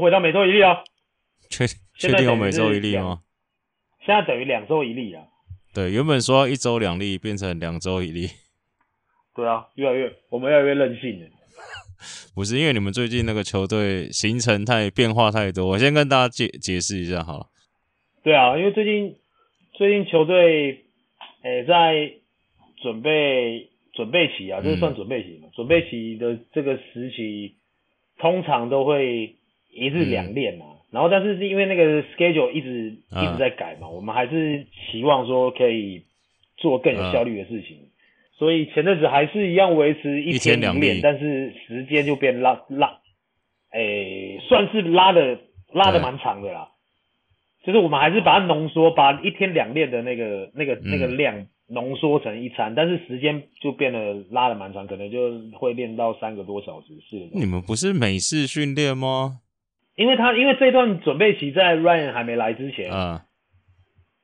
又回到每周一例啊。确确定有每周一例吗？现在等于两周一例啊。对，原本说要一周两例，变成两周一例。对啊，越来越我们越来越任性了。不是因为你们最近那个球队行程太变化太多，我先跟大家解解释一下好了。对啊，因为最近最近球队诶、欸、在准备准备期啊，这、算准备期嘛？准备期的这个时期，通常都会一日两练嘛。嗯、然后，但是是因为那个 schedule 一直、啊、一直在改嘛，我们还是期望说可以做更有效率的事情。啊所以前阵子还是一样维持一天两练，但是时间就变拉拉，诶、欸，算是拉的拉的蛮长的啦。就是我们还是把它浓缩，把一天两练的那个那个那个量浓缩成一餐，嗯、但是时间就变得拉的蛮长，可能就会练到三个多小时。是你们不是美式训练吗？因为他因为这段准备期在 Ryan 还没来之前啊。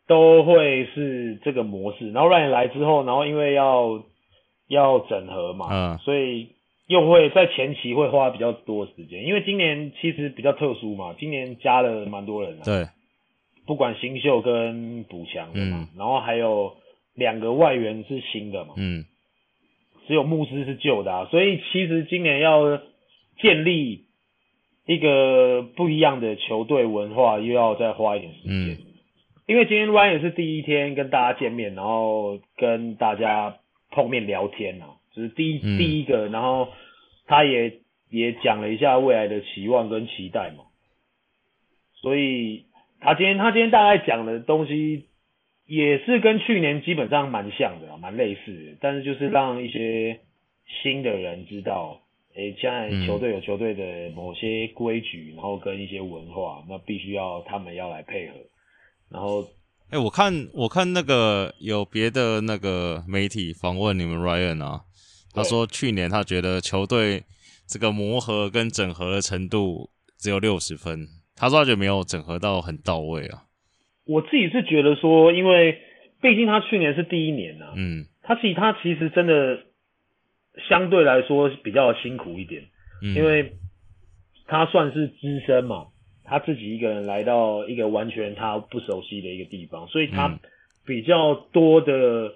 都会是这个模式，然后 Ryan 来之后，然后因为要要整合嘛，嗯，所以又会在前期会花比较多时间，因为今年其实比较特殊嘛，今年加了蛮多人的，对，不管新秀跟补强的嘛，嗯，然后还有两个外援是新的嘛，嗯，只有牧师是旧的啊，所以其实今年要建立一个不一样的球队文化，又要再花一点时间。嗯。因为今天 Ryan 也是第一天跟大家见面，然后跟大家碰面聊天啊，就是第一、嗯、第一个，然后他也也讲了一下未来的期望跟期待嘛，所以他今天他今天大概讲的东西也是跟去年基本上蛮像的，蛮类似的，但是就是让一些新的人知道，诶，现在球队有球队的某些规矩，然后跟一些文化，那必须要他们要来配合。然后，哎、欸，我看我看那个有别的那个媒体访问你们 Ryan 啊，他说去年他觉得球队这个磨合跟整合的程度只有六十分，他说他觉得没有整合到很到位啊。我自己是觉得说，因为毕竟他去年是第一年啊，嗯，他其实他其实真的相对来说比较辛苦一点，嗯，因为他算是资深嘛。他自己一个人来到一个完全他不熟悉的一个地方，所以他比较多的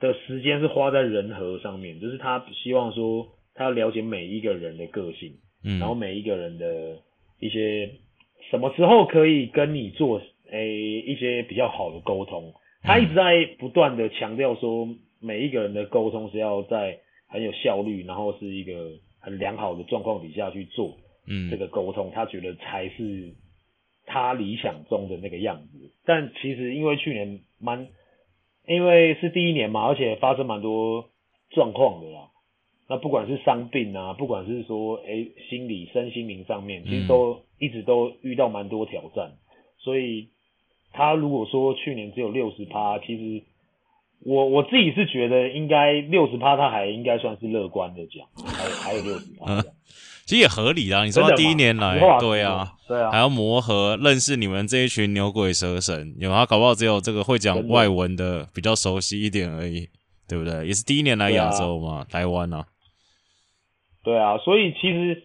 的时间是花在人和上面，就是他希望说他要了解每一个人的个性，嗯，然后每一个人的一些什么时候可以跟你做诶、欸、一些比较好的沟通，他一直在不断的强调说每一个人的沟通是要在很有效率，然后是一个很良好的状况底下去做。嗯，这个沟通，他觉得才是他理想中的那个样子。但其实因为去年蛮，因为是第一年嘛，而且发生蛮多状况的啦。那不管是伤病啊，不管是说诶心理、身心灵上面，其实都一直都遇到蛮多挑战。所以他如果说去年只有六十趴，其实我我自己是觉得应该六十趴，他还应该算是乐观的讲，还有还有六十趴。其实也合理啦，你说他第一年来，对啊，对啊，还要磨合，认识你们这一群牛鬼蛇神，有他搞不好只有这个会讲外文的比较熟悉一点而已，对不对？也是第一年来亚洲嘛，台湾啊，对啊，所以其实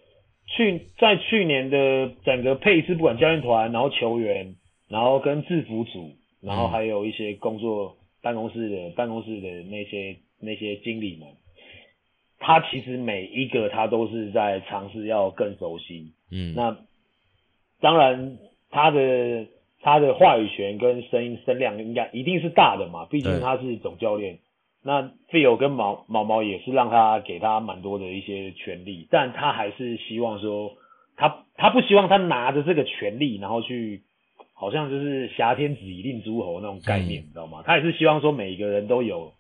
去在去年的整个配置，不管教练团，然后球员，然后跟制服组，然后还有一些工作办公室的办公室的那些那些经理们。他其实每一个他都是在尝试要更熟悉，嗯，那当然他的他的话语权跟声音声量应该一定是大的嘛，毕竟他是总教练。那 Phil 跟毛毛毛也是让他给他蛮多的一些权利，但他还是希望说他他不希望他拿着这个权利，然后去好像就是挟天子以令诸侯那种概念，嗯，你知道吗？他也是希望说每一个人都有。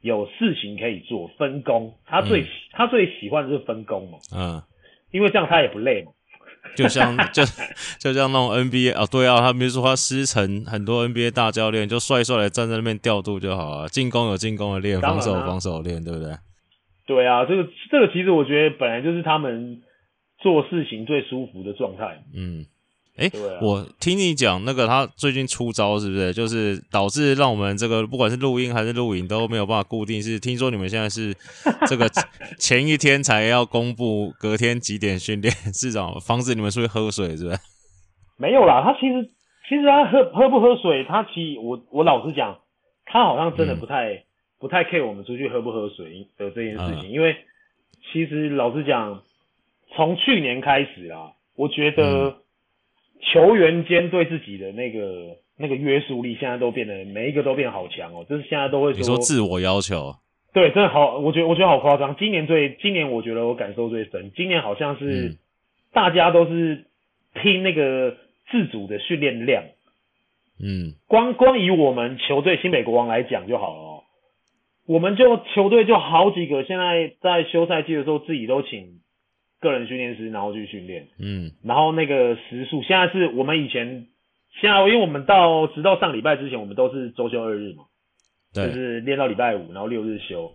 有事情可以做，分工。他最、嗯、他最喜欢的是分工嘛，嗯，因为这样他也不累嘛。就像 就就像那种 NBA 啊，对啊，他比如说他师承很多 NBA 大教练，就帅帅的站在那边调度就好了。进攻有进攻的练，防守有防守的练，对不对？对啊，这个这个其实我觉得本来就是他们做事情最舒服的状态。嗯，哎、欸，啊、我听你讲那个他最近出招是不是？就是导致让我们这个不管是录音还是录影都没有办法固定。是听说你们现在是 这个前一天才要公布隔天几点训练，市长防止你们出去喝水是不是？没有啦，他其实其实他喝喝不喝水，他其实我我老实讲，他好像真的不太、嗯、不太 care 我们出去喝不喝水的这件事情，嗯、因为其实老实讲，从去年开始啦，我觉得。嗯球员间对自己的那个那个约束力，现在都变得每一个都变好强哦，就是现在都会说，你说自我要求，对，真的好，我觉得我觉得好夸张。今年最今年我觉得我感受最深，今年好像是、嗯、大家都是拼那个自主的训练量，嗯，光光以我们球队新北国王来讲就好了哦，我们就球队就好几个，现在在休赛季的时候自己都请。个人训练师，然后去训练，嗯，然后那个时数，现在是我们以前，现在因为我们到直到上礼拜之前，我们都是周休二日嘛，对，就是练到礼拜五，然后六日休，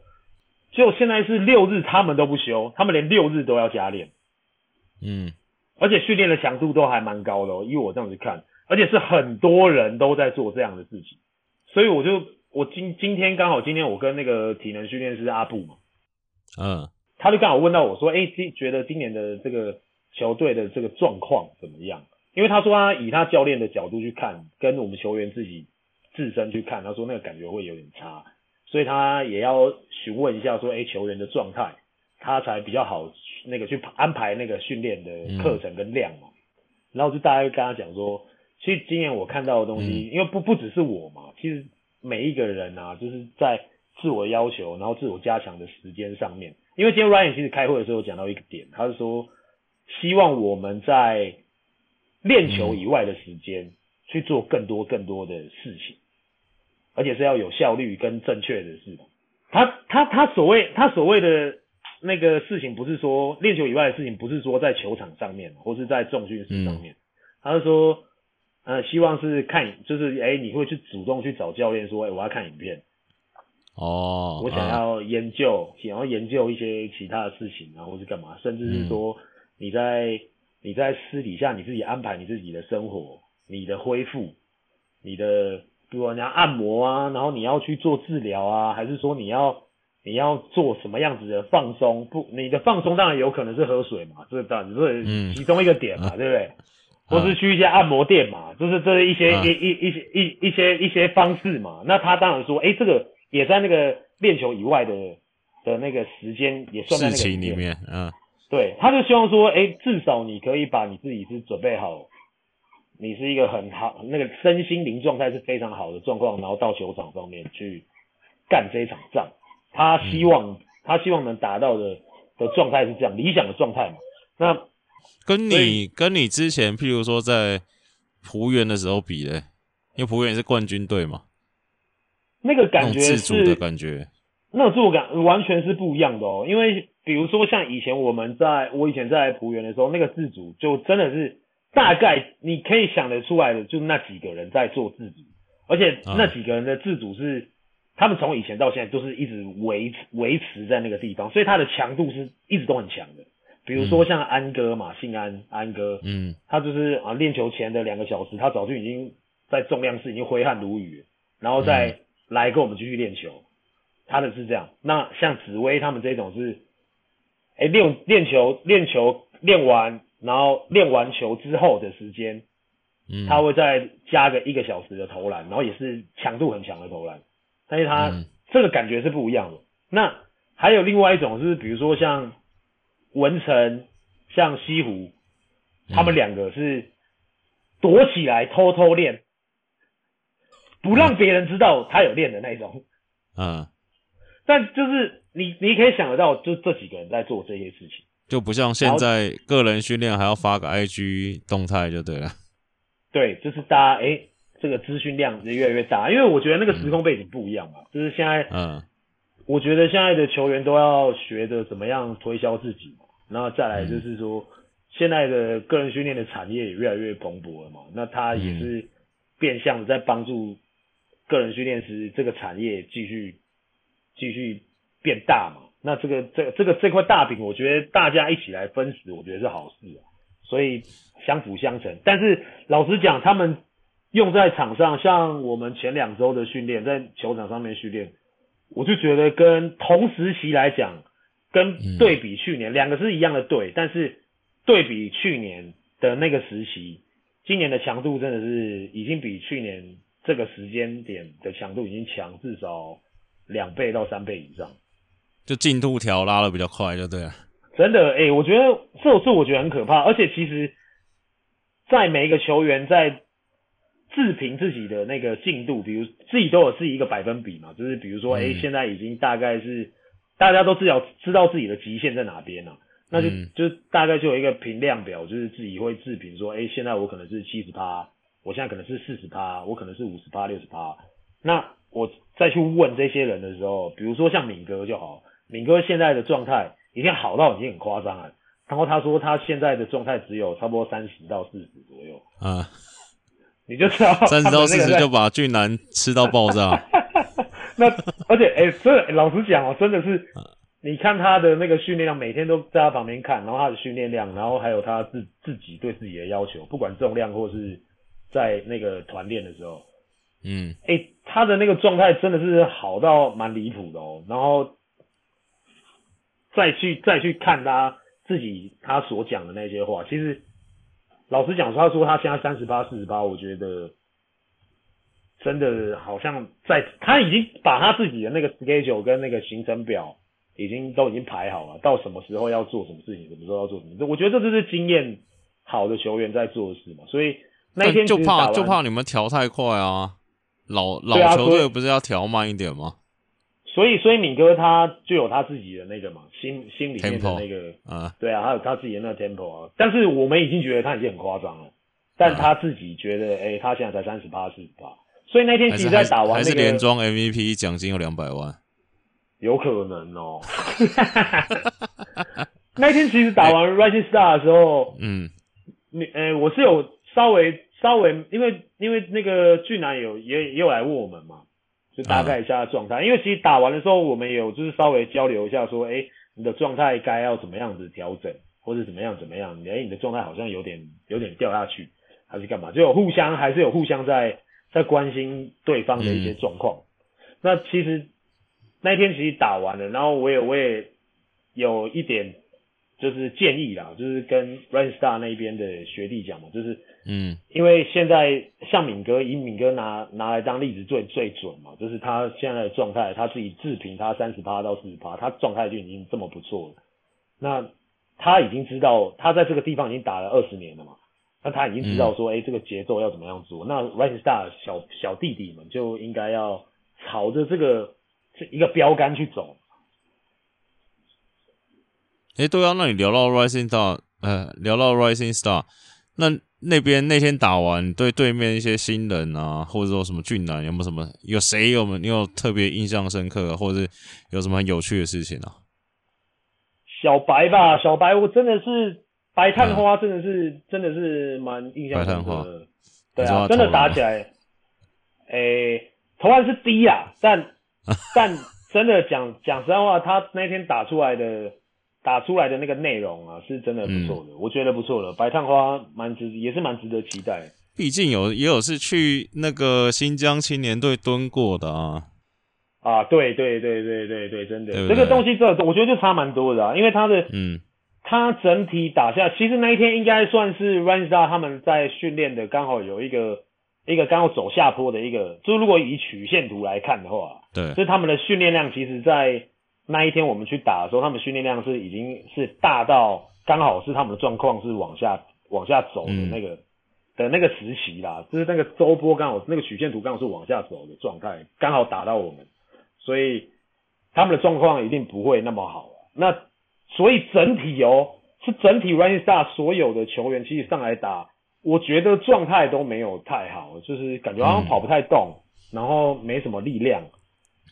就现在是六日他们都不休，他们连六日都要加练，嗯，而且训练的强度都还蛮高的哦，因为我这样子看，而且是很多人都在做这样的事情，所以我就我今今天刚好今天我跟那个体能训练师阿布嘛，嗯。他就刚好问到我说：“哎，今觉得今年的这个球队的这个状况怎么样？”因为他说他以他教练的角度去看，跟我们球员自己自身去看，他说那个感觉会有点差，所以他也要询问一下说：“哎，球员的状态，他才比较好那个去安排那个训练的课程跟量嘛。嗯”然后就大概跟他讲说：“其实今年我看到的东西，嗯、因为不不只是我嘛，其实每一个人啊，就是在自我要求，然后自我加强的时间上面。”因为今天 Ryan 其实开会的时候讲到一个点，他是说希望我们在练球以外的时间去做更多更多的事情，而且是要有效率跟正确的事。他他他所谓他所谓的那个事情，不是说练球以外的事情，不是说在球场上面或是在重训室上面，他是说呃希望是看就是哎你会去主动去找教练说哎我要看影片。哦，我想要研究，嗯、想要研究一些其他的事情啊，或是干嘛，甚至是说你在、嗯、你在私底下你自己安排你自己的生活，你的恢复，你的比如说你要按摩啊，然后你要去做治疗啊，还是说你要你要做什么样子的放松？不，你的放松当然有可能是喝水嘛，这当然是其中一个点嘛，嗯、对不对？或是去一些按摩店嘛，就是这一些、嗯、一一一些一一些一些方式嘛。那他当然说，哎，这个。也在那个练球以外的的那个时间也算在那个里面，里面嗯，对，他就希望说，哎、欸，至少你可以把你自己是准备好，你是一个很好那个身心灵状态是非常好的状况，然后到球场上面去干这一场仗。他希望、嗯、他希望能达到的的状态是这样理想的状态嘛？那跟你跟你之前譬如说在璞园的时候比嘞，因为璞园是冠军队嘛。那个感觉是自主的感觉，那种自主感完全是不一样的哦。因为比如说像以前我们在我以前在浦园的时候，那个自主就真的是大概你可以想得出来的，就那几个人在做自主，而且那几个人的自主是他们从以前到现在都是一直维持维持在那个地方，所以他的强度是一直都很强的。比如说像安哥嘛，姓安安哥，嗯，他就是啊练球前的两个小时，他早就已经在重量室已经挥汗如雨，然后在。嗯来跟我们继续练球，他的是这样。那像紫薇他们这种是，哎练练球练球练完，然后练完球之后的时间，嗯，他会再加个一个小时的投篮，然后也是强度很强的投篮。但是他、嗯、这个感觉是不一样的。那还有另外一种是，比如说像文成、像西湖，他们两个是躲起来偷偷练。不让别人知道他有练的那种，嗯，但就是你你可以想得到，就这几个人在做这些事情，就不像现在个人训练还要发个 IG 动态就对了。对，就是大家哎、欸，这个资讯量是越来越大，因为我觉得那个时空背景不一样嘛，嗯、就是现在，嗯，我觉得现在的球员都要学着怎么样推销自己嘛，然后再来就是说，嗯、现在的个人训练的产业也越来越蓬勃了嘛，那他也是变相的在帮助。个人训练师这个产业继续继续变大嘛？那这个这个、这个这块大饼，我觉得大家一起来分食，我觉得是好事啊。所以相辅相成。但是老实讲，他们用在场上，像我们前两周的训练，在球场上面训练，我就觉得跟同时期来讲，跟对比去年，两、嗯、个是一样的队，但是对比去年的那个时期，今年的强度真的是已经比去年这个时间点的强度已经强至少两倍到三倍以上。就进度条拉的比较快，就对了。真的，哎、欸，我觉得这种事我觉得很可怕，而且其实，在每一个球员在自评自己的那个进度，比如自己都有自己一个百分比嘛，就是比如说，哎、现在已经大概是大家都至少知道自己的极限在哪边了，那就、嗯、就大概就有一个评量表，就是自己会自评说，哎、欸，现在我可能是七十趴，我现在可能是四十趴，我可能是五十趴、六十趴，那我再去问这些人的时候，比如说像敏哥就好。敏哥现在的状态已经好到已经很夸张了，然后他说他现在的状态只有差不多三十到四十左右啊，你就知道三十到四十就把俊男吃到爆炸。那而且哎，这、欸、老实讲哦，真的是，你看他的那个训练量，每天都在他旁边看，然后他的训练量，然后还有他自自己对自己的要求，不管重量或是在那个团练的时候，嗯，哎、欸，他的那个状态真的是好到蛮离谱的哦，然后。再去再去看他自己他所讲的那些话，其实老实讲，他说他现在三十八四十八，我觉得真的好像在他已经把他自己的那个 schedule 跟那个行程表已经都已经排好了，到什么时候要做什么事情，什么时候要做什么，我觉得这就是经验好的球员在做的事嘛。所以那天就怕就怕你们调太快啊，老老球队不是要调慢一点吗？所以，所以敏哥他就有他自己的那个嘛，心心里面的那个啊，对啊，他有他自己的那个 tempo 啊。但是我们已经觉得他已经很夸张了，但他自己觉得，哎、欸，他现在才三十八、四十八。所以那天其实，在打完、那个、还是连庄 MVP 奖金有两百万，有可能哦。那天其实打完 Rising Star 的时候，嗯，你，呃、欸，我是有稍微稍微，因为因为那个俊男有也也有来问我们嘛。就大概一下状态，因为其实打完的时候，我们有就是稍微交流一下，说，哎，你的状态该要怎么样子调整，或者怎么样怎么样？哎，你的状态好像有点有点掉下去，还是干嘛？就有互相还是有互相在在关心对方的一些状况。嗯。那其实那天其实打完了，然后我也我也有一点就是建议啦，就是跟 Rising Star 那边的学弟讲嘛，就是。嗯，因为现在像敏哥，以敏哥拿拿来当例子最最准嘛，就是他现在的状态，他自己自评他三十趴到四十趴，他状态就已经这么不错了。那他已经知道他在这个地方已经打了二十年了嘛，那他已经知道说，哎、嗯欸，这个节奏要怎么样做。那 Rising Star 小小弟弟们就应该要朝着这个这一个标杆去走。哎、欸，对啊，那你聊到 Rising Star，呃，聊到 Rising Star，那。那边那天打完，对对面一些新人啊，或者说什么俊男，有没有什么有谁有没有你有特别印象深刻，或者是有什么很有趣的事情啊？小白吧，小白，我真的是白探花，真的是、嗯、真的是蛮印象深刻的。对啊，真的打起来，诶、欸，投篮是低啊，但 但真的讲讲实在话，他那天打出来的。打出来的那个内容啊，是真的不错的，嗯，我觉得不错的。白探花蛮值，也是蛮值得期待。毕竟有也有是去那个新疆青年队蹲过的啊。啊，对对对对对对，真的，对对这个东西这我觉得就差蛮多的啊，因为他的嗯，他整体打下，其实那一天应该算是 Rising Star 他们在训练的，刚好有一个一个刚好走下坡的一个，就如果以曲线图来看的话，对，所以他们的训练量其实，在。那一天我们去打的时候，他们训练量是已经是大到刚好是他们的状况是往下往下走的那个、嗯、的那个时期啦，就是那个周波刚好那个曲线图刚好是往下走的状态，刚好打到我们，所以他们的状况一定不会那么好。那所以整体哦，是整体 Rising Star 所有的球员其实上来打，我觉得状态都没有太好，就是感觉好像跑不太动，嗯、然后没什么力量，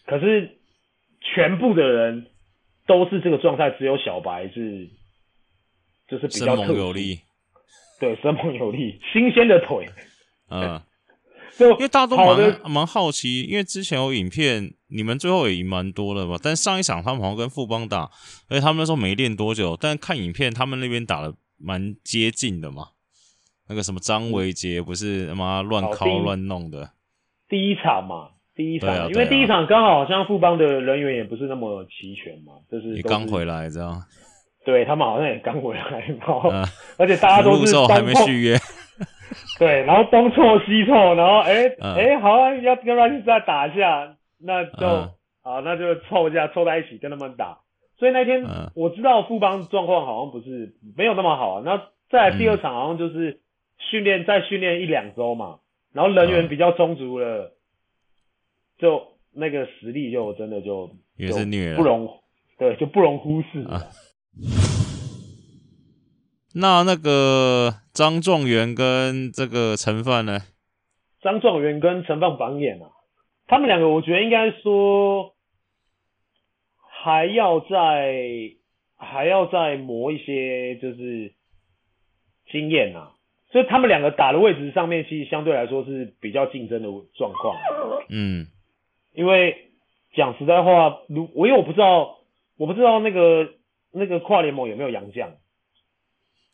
可是。全部的人都是这个状态，只有小白是，就是比较生猛有力，对，生猛有力，新鲜的腿，嗯，就因为大家都蛮蛮好奇，因为之前有影片，你们最后也赢蛮多的嘛，但上一场他们好像跟富邦打，而且他们那时候没练多久，但看影片他们那边打的蛮接近的嘛。那个什么张维杰不是他妈乱敲乱弄的，第一场嘛，第一场，啊啊、因为第一场刚好好像富邦的人员也不是那么齐全嘛，就是你刚回来这样，对他们好像也刚回来，然后、呃、而且大家都是还没续约，对，然后东凑西凑，然后哎哎、好啊，要跟 Rising 再打一下，那就、呃、好，那就凑一下凑在一起跟他们打。所以那天我知道富邦状况好像不是没有那么好，啊，那在第二场好像就是。嗯训练再训练一两周嘛，然后人员比较充足了，嗯、就那个实力就真的就也是虐了，不容对就不容忽视，啊。那那个张状元跟这个陈范呢？张状元跟陈范榜眼啊，他们两个我觉得应该说还要再还要再磨一些就是经验啊。所以他们两个打的位置上面，其实相对来说是比较竞争的状况。嗯，因为讲实在话，如我因为我不知道，我不知道那个那个跨联盟有没有洋将。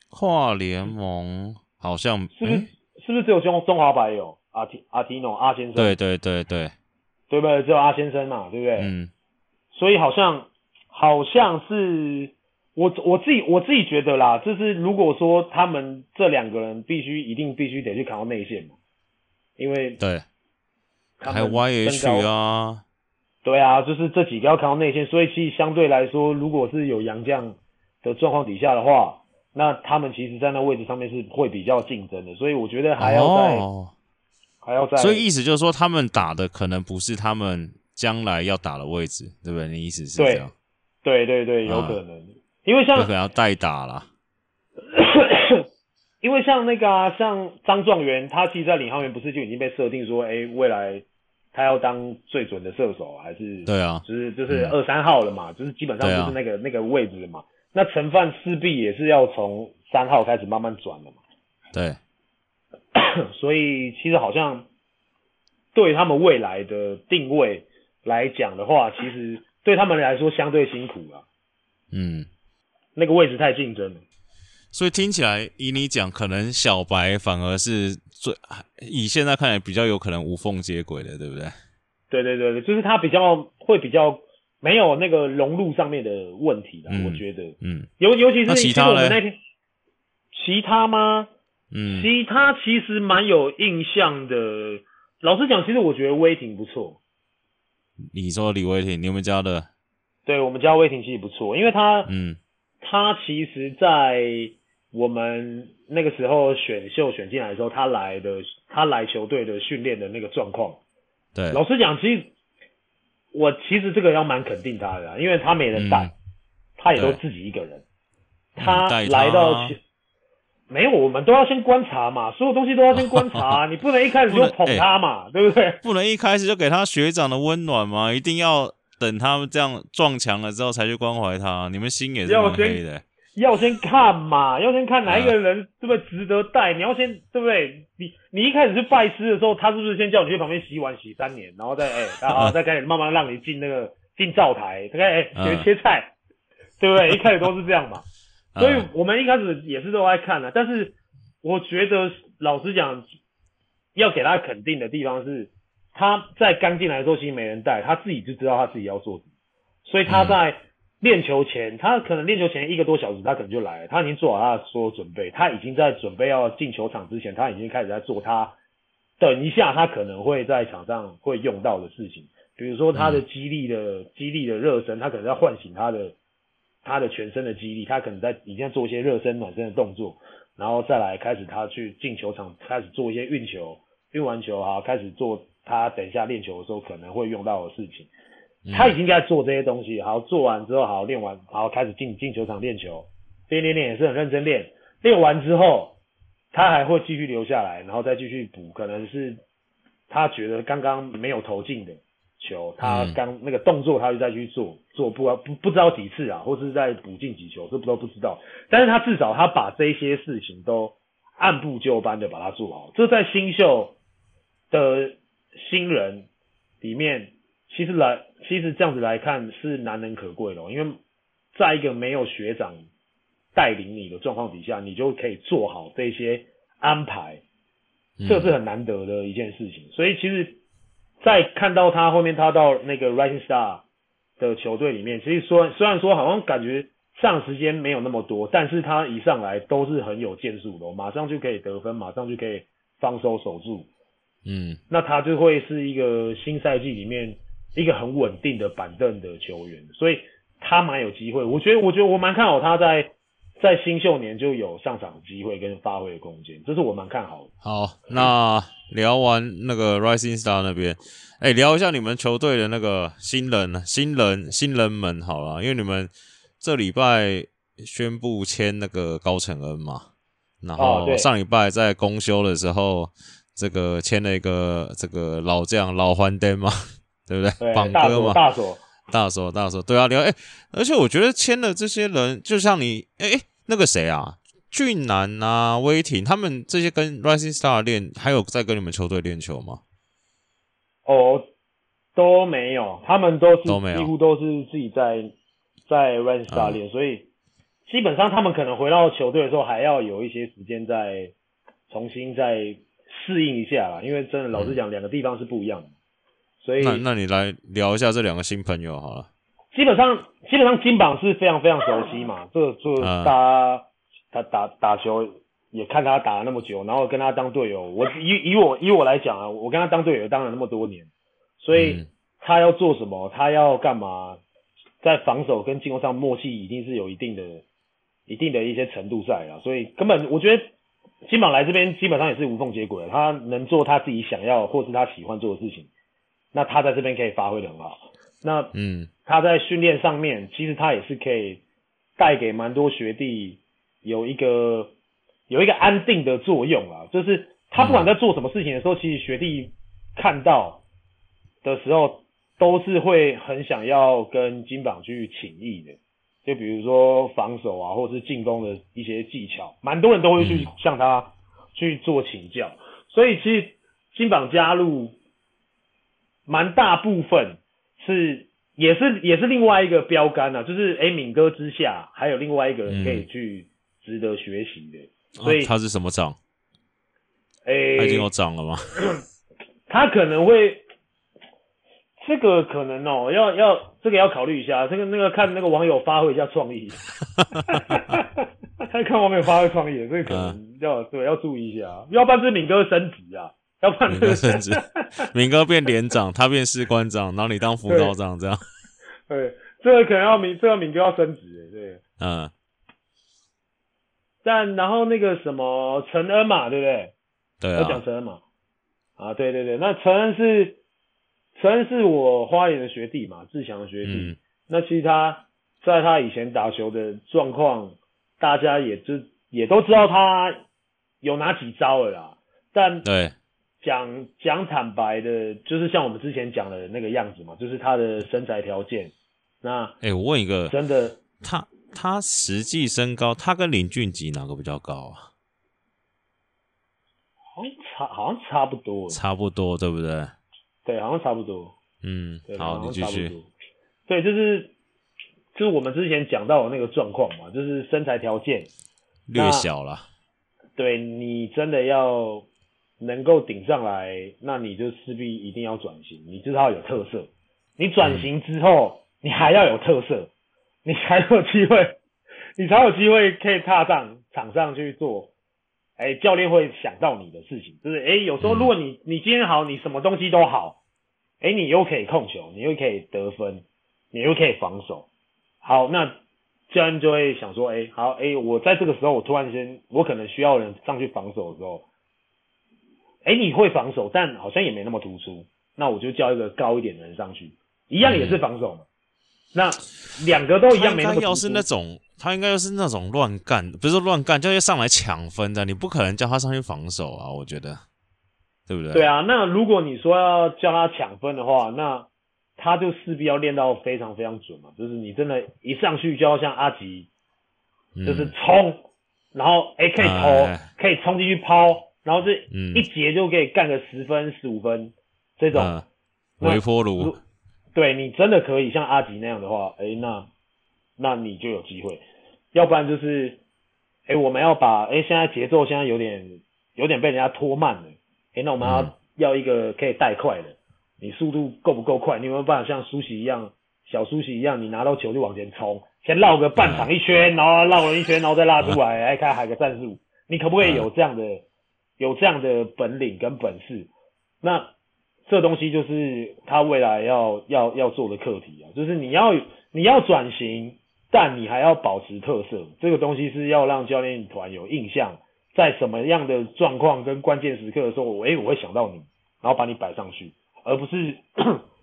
跨联盟好像是不是、欸、是不是只有中中华白有阿提阿提诺阿先生？对对对对，对不对？只有阿先生嘛，对不对？嗯。所以好像好像是。我我自己我自己觉得啦，就是如果说他们这两个人必须一定必须得去扛到内线嘛，因为对，还有 YH 啊，对啊，就是这几个要扛到内线，所以其实相对来说，如果是有洋将的状况底下的话，那他们其实在那位置上面是会比较竞争的，所以我觉得还要再、哦、还要再，所以意思就是说，他们打的可能不是他们将来要打的位置，对不对？你意思是这样？对对对对，有可能。啊因为像可能要代打啦，因为像那个啊，像张状元，他其实，在领航员不是就已经被设定说，哎、欸，未来他要当最准的射手，还是对啊，就是就是二三号了嘛，嗯、就是基本上就是那个、啊、那个位置了嘛。那陈范势必也是要从三号开始慢慢转了嘛。对，所以其实好像对他们未来的定位来讲的话，其实对他们来说相对辛苦了。嗯。那个位置太竞争了，所以听起来以你讲，可能小白反而是最以现在看来比较有可能无缝接轨的，对不对？对对对对，就是他比较会比较没有那个融入上面的问题的，嗯、我觉得，嗯，尤尤其是其他的那天，其他吗？嗯，其他其实蛮有印象的。老实讲，其实我觉得威霆不错。你说李威霆，你们家的？对，我们家威霆其实不错，因为他，嗯。他其实，在我们那个时候选秀选进来的时候，他来的他来球队的训练的那个状况，对，老实讲，其实我其实这个要蛮肯定他的，因为他没人带，嗯、他也都自己一个人，他来到球，没有，我们都要先观察嘛，所有东西都要先观察，你不能一开始就捧他嘛，欸、对不对？不能一开始就给他学长的温暖嘛，一定要。等他们这样撞墙了之后，才去关怀他。你们心也是蛮黑的。要先看嘛，要先看哪一个人对不对值得带。你要先对不对？你你一开始去拜师的时候，他是不是先叫你去旁边洗碗洗三年，然后再哎，然、欸、后再开始慢慢让你进那个进灶台，他开始哎学切菜，对不对？一开始都是这样嘛。所以我们一开始也是都爱看的，但是我觉得老实讲，要给他肯定的地方是。他在刚进来的时候，其实没人带，他自己就知道他自己要做什么，所以他在练球前，他可能练球前一个多小时，他可能就来了，他已经做好他的所有准备，他已经在准备要进球场之前，他已经开始在做他等一下他可能会在场上会用到的事情，比如说他的激励的激励的热身，他可能在唤醒他的他的全身的激励，他可能在已经在做一些热身暖身的动作，然后再来开始他去进球场，开始做一些运球，运完球好开始做。他等一下练球的时候可能会用到的事情，他已经在做这些东西。好，做完之后，好练完，好开始进进球场练球，练练练也是很认真练。练完之后，他还会继续留下来，然后再继续补。可能是他觉得刚刚没有投进的球，他刚那个动作他就再去做，做不不不知道几次啊，或是再补进几球，这不都不知道。但是他至少他把这些事情都按部就班的把它做好。这在新秀的。新人里面，其实来，其实这样子来看是难能可贵的，因为在一个没有学长带领你的状况底下，你就可以做好这些安排，这是很难得的一件事情。所以其实，在看到他后面他到那个 Rising Star 的球队里面，其实说虽然说好像感觉上时间没有那么多，但是他一上来都是很有建树的，马上就可以得分，马上就可以防守守住。嗯，那他就会是一个新赛季里面一个很稳定的板凳的球员，所以他蛮有机会。我觉得，我觉得我蛮看好他在在新秀年就有上场机会跟发挥的空间，这是我蛮看好的。好，那聊完那个 Rising Star 那边，哎、欸，聊一下你们球队的那个新人、新人、新人们好了，因为你们这礼拜宣布签那个高承恩嘛，然后上礼拜在公休的时候。这个签了一个这个老将老还灯嘛，对不对？榜哥嘛，大锁大锁大锁，对啊，聊哎，而且我觉得签了这些人，就像你哎哎那个谁啊，俊男啊，威霆他们这些跟 Rising Star 练，还有在跟你们球队练球吗？哦，都没有，他们都是都没有，几乎都是自己在在 Rising Star 练，嗯，所以基本上他们可能回到球队的时候，还要有一些时间再重新再。适应一下啦，因为真的老实讲，两个地方是不一样的，所以那那你来聊一下这两个新朋友好了。基本上基本上金榜是非常非常熟悉嘛，这个这个大家他打打球也看他打了那么久，然后跟他当队友，我以以我以我来讲啊，我跟他当队友当了那么多年，所以他要做什么，他要干嘛，在防守跟进攻上默契一定是有一定的一定的一些程度在啊，所以根本我觉得。金榜来这边基本上也是无缝接轨，他能做他自己想要或是他喜欢做的事情，那他在这边可以发挥的很好。那嗯，他在训练上面其实他也是可以带给蛮多学弟有一个有一个安定的作用啊，就是他不管在做什么事情的时候，其实学弟看到的时候都是会很想要跟金榜去请益的。就比如说防守啊，或者是进攻的一些技巧，蛮多人都会去向他去做请教。嗯、所以其实金榜加入，蛮大部分是也是也是另外一个标杆啊，就是哎敏哥之下还有另外一个人可以去值得学习的。嗯、所以、啊、他是什么长？哎、已经有长了吗？他可能会。这个可能哦，要要这个要考虑一下，这个那个看那个网友发挥一下创意，看 看网友发挥创意，这个可能要、嗯、对要注意一下，要不然是敏哥升职啊，要不然敏哥升职，明哥变连长，他变士官长，然后你当辅导长这样，对，这个可能要明这个明哥要升职，对，嗯，但然后那个什么陈恩嘛，对不对？对啊，要讲陈恩嘛，啊，对对对，那陈恩是。陈恩是我花莲的学弟嘛，志强的学弟。嗯、那其实他在他以前打球的状况，大家也就也都知道他有哪几招了啦。但对讲讲坦白的，就是像我们之前讲的那个样子嘛，就是他的身材条件。那哎、欸，我问一个，真的，他他实际身高，他跟林俊杰哪个比较高啊？好像差，好像差不多，差不多，对不对？对，好像差不多。嗯，好。你继续。对，就是就是我们之前讲到的那个状况嘛，就是身材条件略小了。对，你真的要能够顶上来，那你就势必一定要转型，你至少要有特色。你转型之后，嗯、你还要有特色，你才有机会，你才有机会可以踏上场上去做。哎、欸，教练会想到你的事情，就是哎、欸，有时候如果你你今天好，你什么东西都好，哎、欸，你又可以控球，你又可以得分，你又可以防守，好，那教练就会想说，哎、欸，好，哎、欸，我在这个时候，我突然间，我可能需要人上去防守的时候，哎、欸，你会防守，但好像也没那么突出，那我就叫一个高一点的人上去，一样也是防守嘛，嗯、那两个都一样没那么突出。要是那种。他应该就是那种乱干，不是说乱干，就是上来抢分的。你不可能叫他上去防守啊，我觉得，对不对？对啊，那如果你说要叫他抢分的话，那他就势必要练到非常非常准嘛。就是你真的，一上去就要像阿吉，就是冲，嗯、然后哎可以投，哎、可以冲进去抛，然后这一节就可以干个十分十五分这种。嗯、微波炉。对，你真的可以像阿吉那样的话，哎那那你就有机会。要不然就是哎，我们要把哎现在节奏现在有点有点被人家拖慢了，哎，那我们要、嗯、要一个可以带快的，你速度够不够快？你有没有办法像舒淇一样，小舒淇一样，你拿到球就往前冲，先绕个半场一圈，然后绕了一圈，然后再拉出来，哎，看海个战术，你可不可以有这样的有这样的本领跟本事？那这东西就是他未来要要要做的课题啊，就是你要你要转型，但你还要保持特色，这个东西是要让教练团有印象，在什么样的状况跟关键时刻的时候，我诶我会想到你，然后把你摆上去，而不是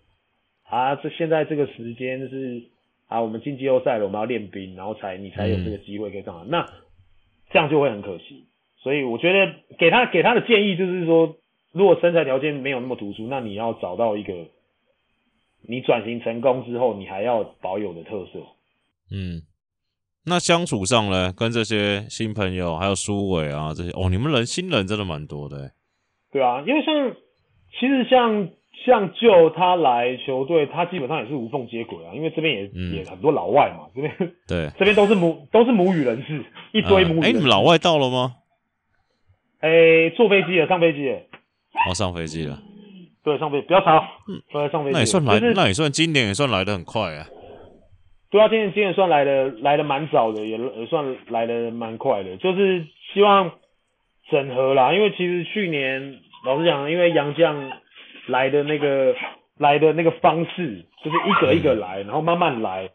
啊这现在这个时间是啊我们进季后赛了，我们要练兵，然后才你才有这个机会可以上来，那这样就会很可惜。所以我觉得给他给他的建议就是说。如果身材条件没有那么突出，那你要找到一个你转型成功之后你还要保有的特色。嗯，那相处上呢，跟这些新朋友还有苏伟啊这些，哦，你们人新人真的蛮多的。对啊，因为像其实像像就他来球队，他基本上也是无缝接轨啊，因为这边也、嗯、也很多老外嘛，这边对这边都是母都是母语人士，一堆母语。哎、嗯，你们老外到了吗？哎，坐飞机了，上飞机了。哦，上飞机了。对，上飞机不要吵。嗯，对，上飞机。那也算来，就是、那也算今年也算来的很快啊。对啊，今年今年算来的来的蛮早的，也也算来的蛮快的。就是希望整合啦，因为其实去年老实讲，因为杨将来的那个来的那个方式，就是一个一个来，然后慢慢来。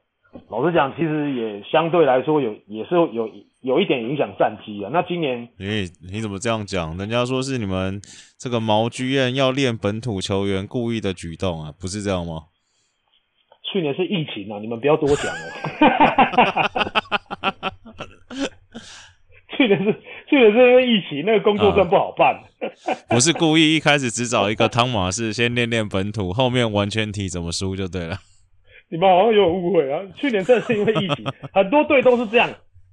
老实讲，其实也相对来说有也是有。有一点影响战绩啊。那今年，诶、欸，你怎么这样讲？人家说是你们这个毛居院要练本土球员故意的举动啊，不是这样吗？去年是疫情啊，你们不要多讲了。去年是去年是因为疫情，那个工作证不好办。不是故意一开始只找一个汤马士先练练本土，后面完全体怎么输就对了。你们好像有误会啊！去年真的是因为疫情，很多队都是这样。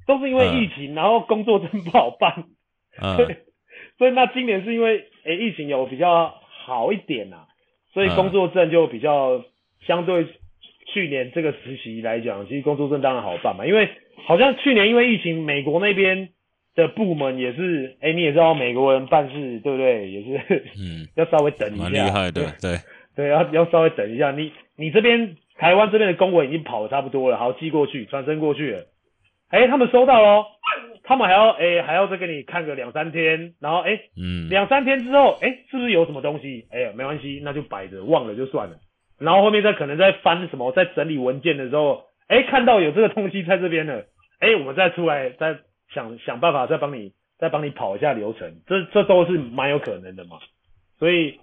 都是因为疫情，嗯、然后工作证不好办，嗯、所以所以那今年是因为诶、欸、疫情有比较好一点呐、啊，所以工作证就比较相对去年这个时期来讲，其实工作证当然好办嘛，因为好像去年因为疫情，美国那边的部门也是哎、欸、你也知道美国人办事对不对？也是嗯 要稍微等一下，蛮厉害的，对 对，要要稍微等一下，你你这边台湾这边的公文已经跑得差不多了，好寄过去，传真过去了。哎、欸，他们收到喽，他们还要哎、欸、还要再给你看个两三天，然后哎，嗯，两三天之后，哎、欸，是不是有什么东西？哎、欸，没关系，那就摆着，忘了就算了。然后后面再可能再翻什么，在整理文件的时候，哎、欸，看到有这个东西在这边了，哎、欸，我们再出来再想想办法再帮你再帮你跑一下流程，这这都是蛮有可能的嘛。所以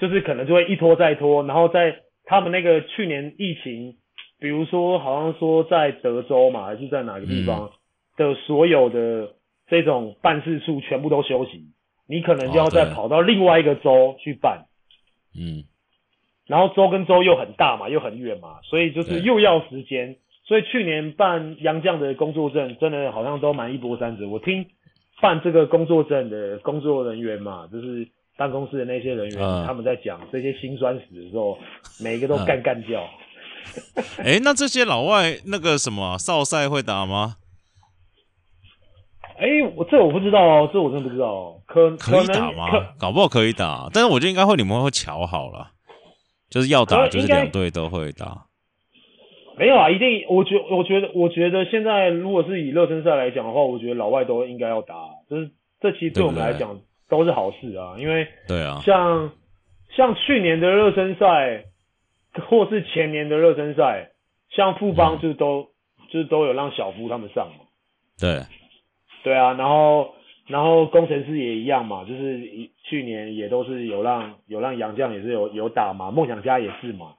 就是可能就会一拖再拖，然后在他们那个去年疫情。比如说，好像说在德州嘛，还是在哪个地方的所有的这种办事处全部都休息，你可能就要再跑到另外一个州去办。嗯，然后州跟州又很大嘛，又很远嘛，所以就是又要时间。所以去年办洋将的工作证，真的好像都蛮一波三折。我听办这个工作证的工作人员嘛，就是办公室的那些人员，他们在讲这些辛酸史的时候，每一个都干干叫。哎、欸，那这些老外那个什么少赛会打吗？哎、欸，我这我不知道哦，这我真的不知道哦。可可以打吗？搞不好可以打，但是我觉得应该会，你们会瞧好了，就是要打就是两队都会打。没有啊，一定，我觉我觉得我觉得现在如果是以热身赛来讲的话，我觉得老外都应该要打，就是这其实对我们来讲都是好事啊，因为对啊，像像去年的热身赛。或是前年的热身赛，像富邦就都、嗯、就是都有让小夫他们上嘛。对，对啊，然后然后工程师也一样嘛，就是去年也都是有让有让杨将也是有有打嘛，梦想家也是嘛，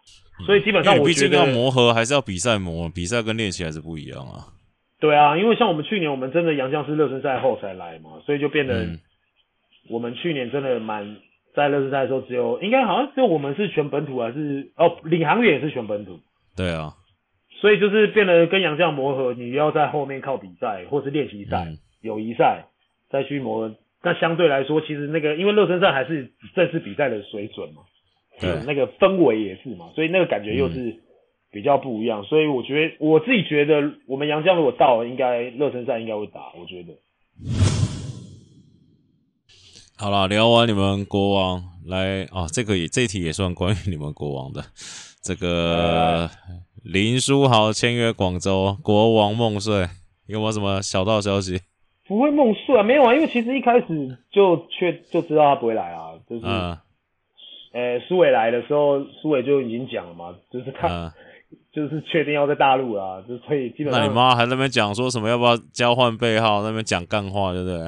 所以基本上我觉得毕竟要磨合还是要比赛磨，比赛跟练习还是不一样啊。对啊，因为像我们去年我们真的杨将是热身赛后才来嘛，所以就变得我们去年真的蛮。在热身赛的时候，只有应该好像只有我们是全本土，还是哦领航员也是全本土。对啊，所以就是变得跟洋将磨合，你要在后面靠比赛或是练习赛、嗯、友谊赛再去磨合。那相对来说，其实那个因为热身赛还是正式比赛的水准嘛，对，那个氛围也是嘛，所以那个感觉又是、嗯、比较不一样，所以我觉得我自己觉得，我们洋将如果到了，应该热身赛应该会打，我觉得。好了，聊完你们国王来啊，这个也这一题也算关于你们国王的。这个林书豪签约广州，国王梦碎，有没有什么小道消息？不会梦碎啊，没有啊，因为其实一开始就确就知道他不会来啊，就是，呃、嗯，苏伟来的时候，苏伟就已经讲了嘛，就是他。嗯就是确定要在大陆啊，就所以基本上。那你妈还在那边讲说什么要不要交换背号，那边讲干话，对不对？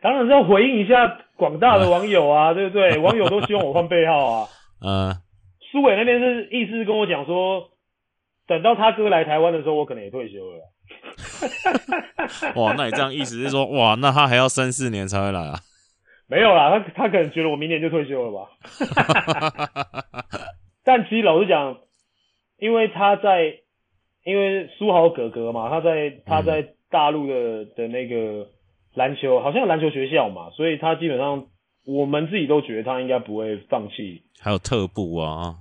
当然是要回应一下广大的网友啊，对不对？网友都希望我换背号啊。嗯。苏伟那边是意思是跟我讲说，等到他哥来台湾的时候，我可能也退休了。哇，那你这样意思是说，哇，那他还要三四年才会来啊？没有啦，他他可能觉得我明年就退休了吧。但其实老实讲。因为他在，因为苏豪哥哥嘛，他在他在大陆的的那个篮球，好像有篮球学校嘛，所以他基本上我们自己都觉得他应该不会放弃。还有特步啊，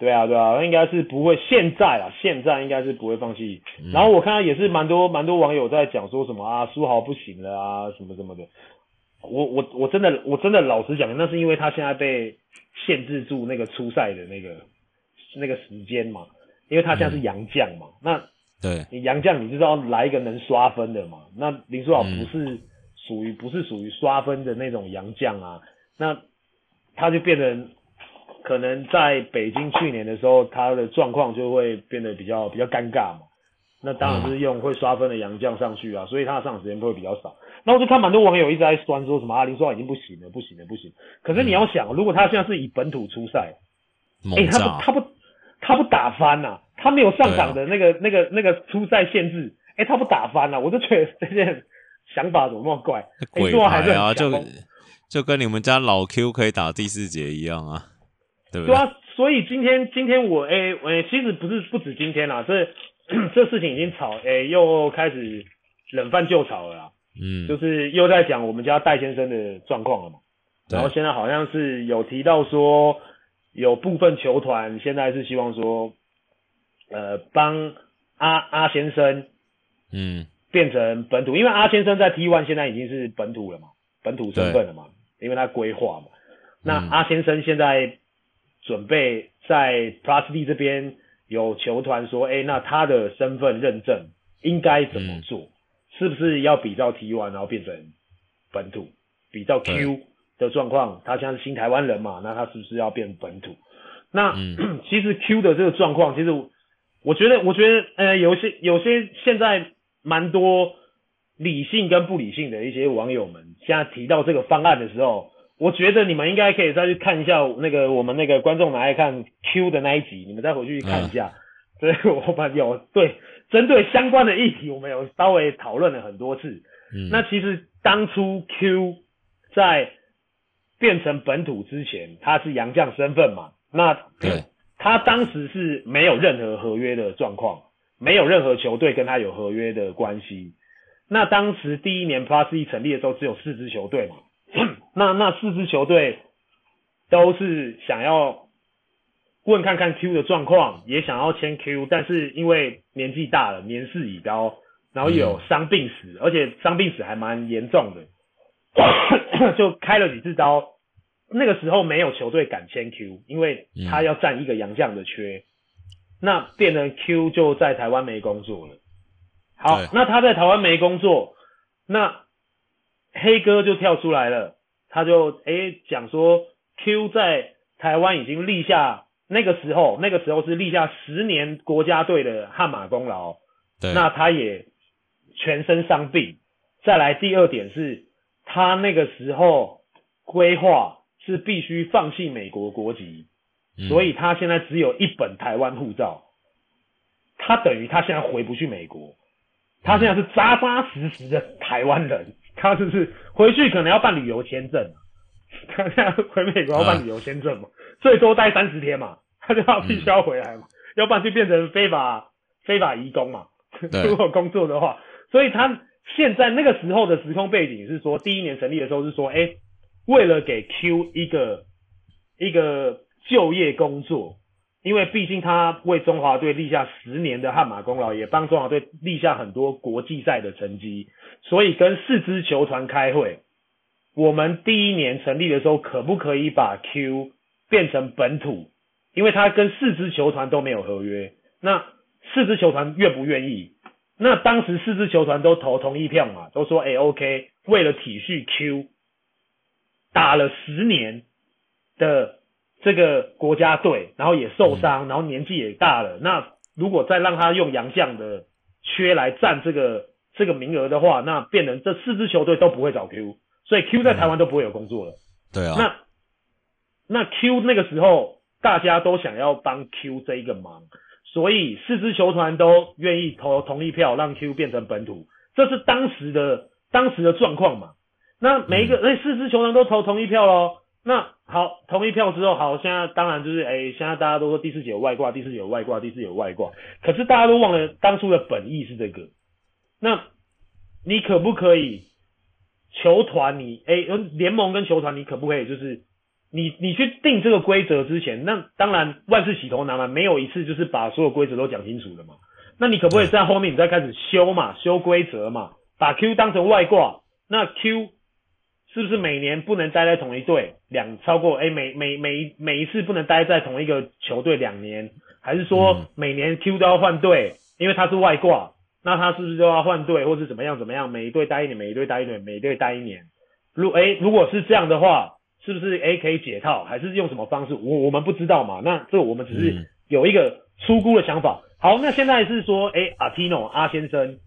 对啊对啊，他应该是不会。现在啊，现在应该是不会放弃。然后我看到也是蛮多蛮多网友在讲说什么啊，苏豪不行了啊，什么什么的。我我我真的我真的老实讲，那是因为他现在被限制住那个出赛的那个。那个时间嘛，因为他现在是洋将嘛，嗯、那对你洋将，你就知道来一个能刷分的嘛。那林书豪不是属于、嗯、不是属于刷分的那种洋将啊，那他就变成可能在北京去年的时候，他的状况就会变得比较比较尴尬嘛。那当然是用会刷分的洋将上去啊，所以他的上场时间会比较少。那我就看蛮多网友一直在酸说什么阿，林书豪已经不行了，不行了，不行。可是你要想，如果他现在是以本土出赛，哎、欸，他不他不。他不打翻呐、啊，他没有上场的那个、啊、那个、那个出赛限制，哎、欸，他不打翻呐、啊，我就觉得这件想法怎么那么怪？鬼牌啊，就就跟你们家老 Q 可以打第四节一样啊，对不对？对啊，所以今天今天我哎哎、欸欸，其实不是不止今天啦，这 这事情已经吵哎、欸，又开始冷饭旧炒了啦，嗯，就是又在讲我们家戴先生的状况了嘛，然后现在好像是有提到说。有部分球团现在是希望说，呃，帮阿阿先生，嗯，变成本土，因为阿先生在 T1 现在已经是本土了嘛，本土身份了嘛，因为他规划嘛。那阿先生现在准备在 Plus D 这边有球团说，哎、欸，那他的身份认证应该怎么做？嗯、是不是要比照 T1 然后变成本土，比照 Q？的状况，他现在是新台湾人嘛，那他是不是要变本土？那、嗯、其实 Q 的这个状况，其实我觉得，我觉得呃，有些有些现在蛮多理性跟不理性的一些网友们，现在提到这个方案的时候，我觉得你们应该可以再去看一下那个我们那个观众们爱看 Q 的那一集，你们再回去看一下。所、嗯、以我们有对针对相关的议题，我们有稍微讨论了很多次。嗯，那其实当初 Q 在变成本土之前，他是洋将身份嘛？那对，他当时是没有任何合约的状况，没有任何球队跟他有合约的关系。那当时第一年 Plus E 成立的时候，只有四支球队嘛？那那四支球队都是想要问看看 Q 的状况，也想要签 Q，但是因为年纪大了，年事已高，然后有伤病史，而且伤病史还蛮严重的。就开了几次刀，那个时候没有球队敢签 Q，因为他要占一个洋将的缺，嗯，那变成 Q 就在台湾没工作了。好，那他在台湾没工作，那黑哥就跳出来了，他就诶讲说 Q 在台湾已经立下那个时候，那个时候是立下十年国家队的汗马功劳，对那他也全身伤病。再来第二点是。他那个时候规划是必须放弃美国国籍，嗯，所以他现在只有一本台湾护照。他等于他现在回不去美国，他现在是扎扎实实的台湾人。他就是回去可能要办旅游签证，他现在回美国要办旅游签证嘛，最多待三十天嘛，他就要必须要回来嘛，要不然就变成非法非法移工嘛。如果工作的话，所以他。现在那个时候的时空背景是说，第一年成立的时候是说，哎、欸，为了给 Q 一个一个就业工作，因为毕竟他为中华队立下十年的汗马功劳，也帮中华队立下很多国际赛的成绩，所以跟四支球团开会，我们第一年成立的时候，可不可以把 Q 变成本土？因为他跟四支球团都没有合约，那四支球团愿不愿意？那当时四支球团都投同意票嘛，都说哎 OK，为了体恤 Q，打了十年的这个国家队，然后也受伤，然后年纪也大了。那如果再让他用洋将的缺来占这个这个名额的话，那变成这四支球队都不会找 Q，所以 Q 在台湾都不会有工作了。对啊。那那 Q 那个时候大家都想要帮 Q 这一个忙。所以四支球团都愿意投同一票，让 Q 变成本土，这是当时的当时的状况嘛？那每一个哎、嗯欸，四支球团都投同一票喽。那好，同意票之后，好，现在当然就是哎、现在大家都说第四节有外挂，第四节有外挂，第四节有外挂。可是大家都忘了当初的本意是这个。那你可不可以球团你哎，联、盟跟球团你可不可以就是？你你去定这个规则之前，那当然万事起头难嘛，没有一次就是把所有规则都讲清楚的嘛。那你可不可以在后面你再开始修嘛，修规则嘛，把 Q 当成外挂？那 Q 是不是每年不能待在同一队两超过哎、欸、每每每每一次不能待在同一个球队两年？还是说每年 Q 都要换队？因为他是外挂，那他是不是就要换队，或是怎么样怎么样？每一队待一年，每一队待一年，每一队待一年。如哎、欸、如果是这样的话。是不是 A 可以解套，还是用什么方式？我我们不知道嘛。那这我们只是有一个初步的想法。好，那现在是说，哎、欸，阿提诺阿先生，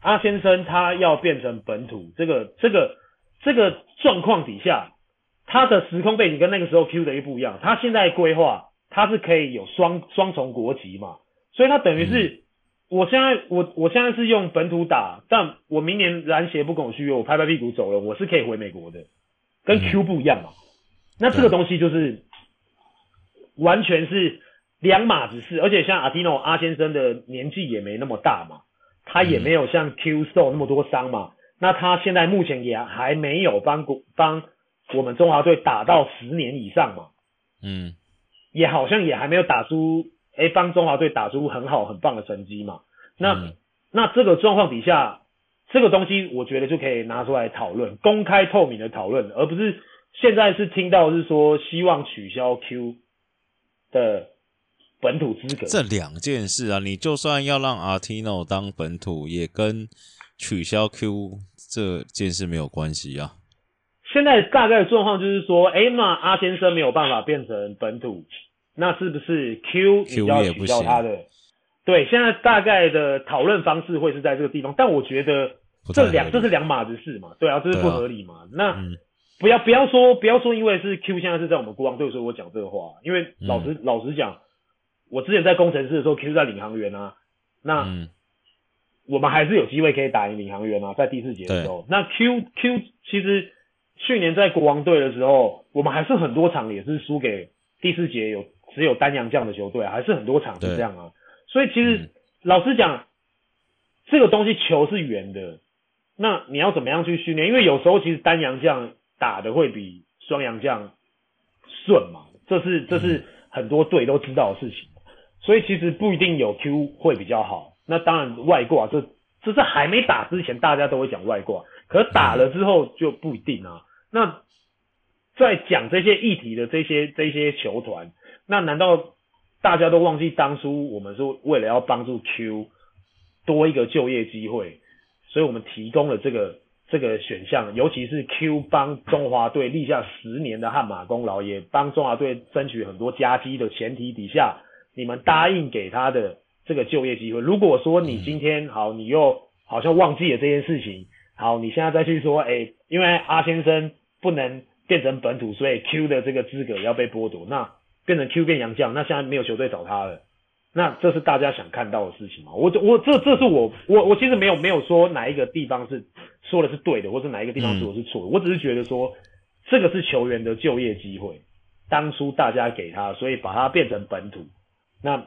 阿先生他要变成本土，这个这个这个状况底下，他的时空背景跟那个时候 Q 的又不一样。他现在规划，他是可以有双双重国籍嘛，所以他等于是，我现在我我现在是用本土打，但我明年篮协不跟我续约，我拍拍屁股走了，我是可以回美国的。跟 Q 不一样嘛，那这个东西就是完全是两码子事，而且像阿提诺阿先生的年纪也没那么大嘛，他也没有像 Q 受那么多伤嘛，那他现在目前也还没有帮国帮我们中华队打到十年以上嘛，嗯，也好像也还没有打出诶帮中华队打出很好很棒的成绩嘛，那那这个状况底下。这个东西我觉得就可以拿出来讨论，公开透明的讨论，而不是现在是听到是说希望取消 Q 的本土资格。这两件事啊，你就算要让 Artino 当本土，也跟取消 Q 这件事没有关系啊。现在大概的状况就是说，哎，那阿先生没有办法变成本土，那是不是 Q 你要取消他的？对，现在大概的讨论方式会是在这个地方，但我觉得。这两这是两码子事嘛，对啊，这是不合理嘛。啊、那、嗯、不要不要说不要说，因为是 Q 现在是在我们国王队，所以我讲这个话。因为老实、嗯、老实讲，我之前在工程师的时候，Q 在领航员啊，那、嗯、我们还是有机会可以打赢领航员啊，在第四节的时候。那 Q Q 其实去年在国王队的时候，我们还是很多场也是输给第四节有只有单阳将的球队，还是很多场是这样啊。所以其实、嗯、老实讲，这个东西球是圆的。那你要怎么样去训练？因为有时候其实单阳将打的会比双阳将顺嘛，这是这是很多队都知道的事情。所以其实不一定有 Q 会比较好。那当然外挂，这这是还没打之前大家都会讲外挂，可打了之后就不一定啊。那在讲这些议题的这些这些球团，那难道大家都忘记当初我们是为了要帮助 Q 多一个就业机会？所以我们提供了这个这个选项，尤其是 Q 帮中华队立下十年的汗马功劳，也帮中华队争取很多佳绩的前提底下，你们答应给他的这个就业机会。如果说你今天好，你又好像忘记了这件事情，好，你现在再去说，哎、欸，因为阿先生不能变成本土，所以 Q 的这个资格要被剥夺，那变成 Q 变洋将，那现在没有球队找他了。那这是大家想看到的事情嘛？我我这这是我我我其实没有没有说哪一个地方是说的是对的，或是哪一个地方说的是错的。我只是觉得说这个是球员的就业机会，当初大家给他，所以把它变成本土。那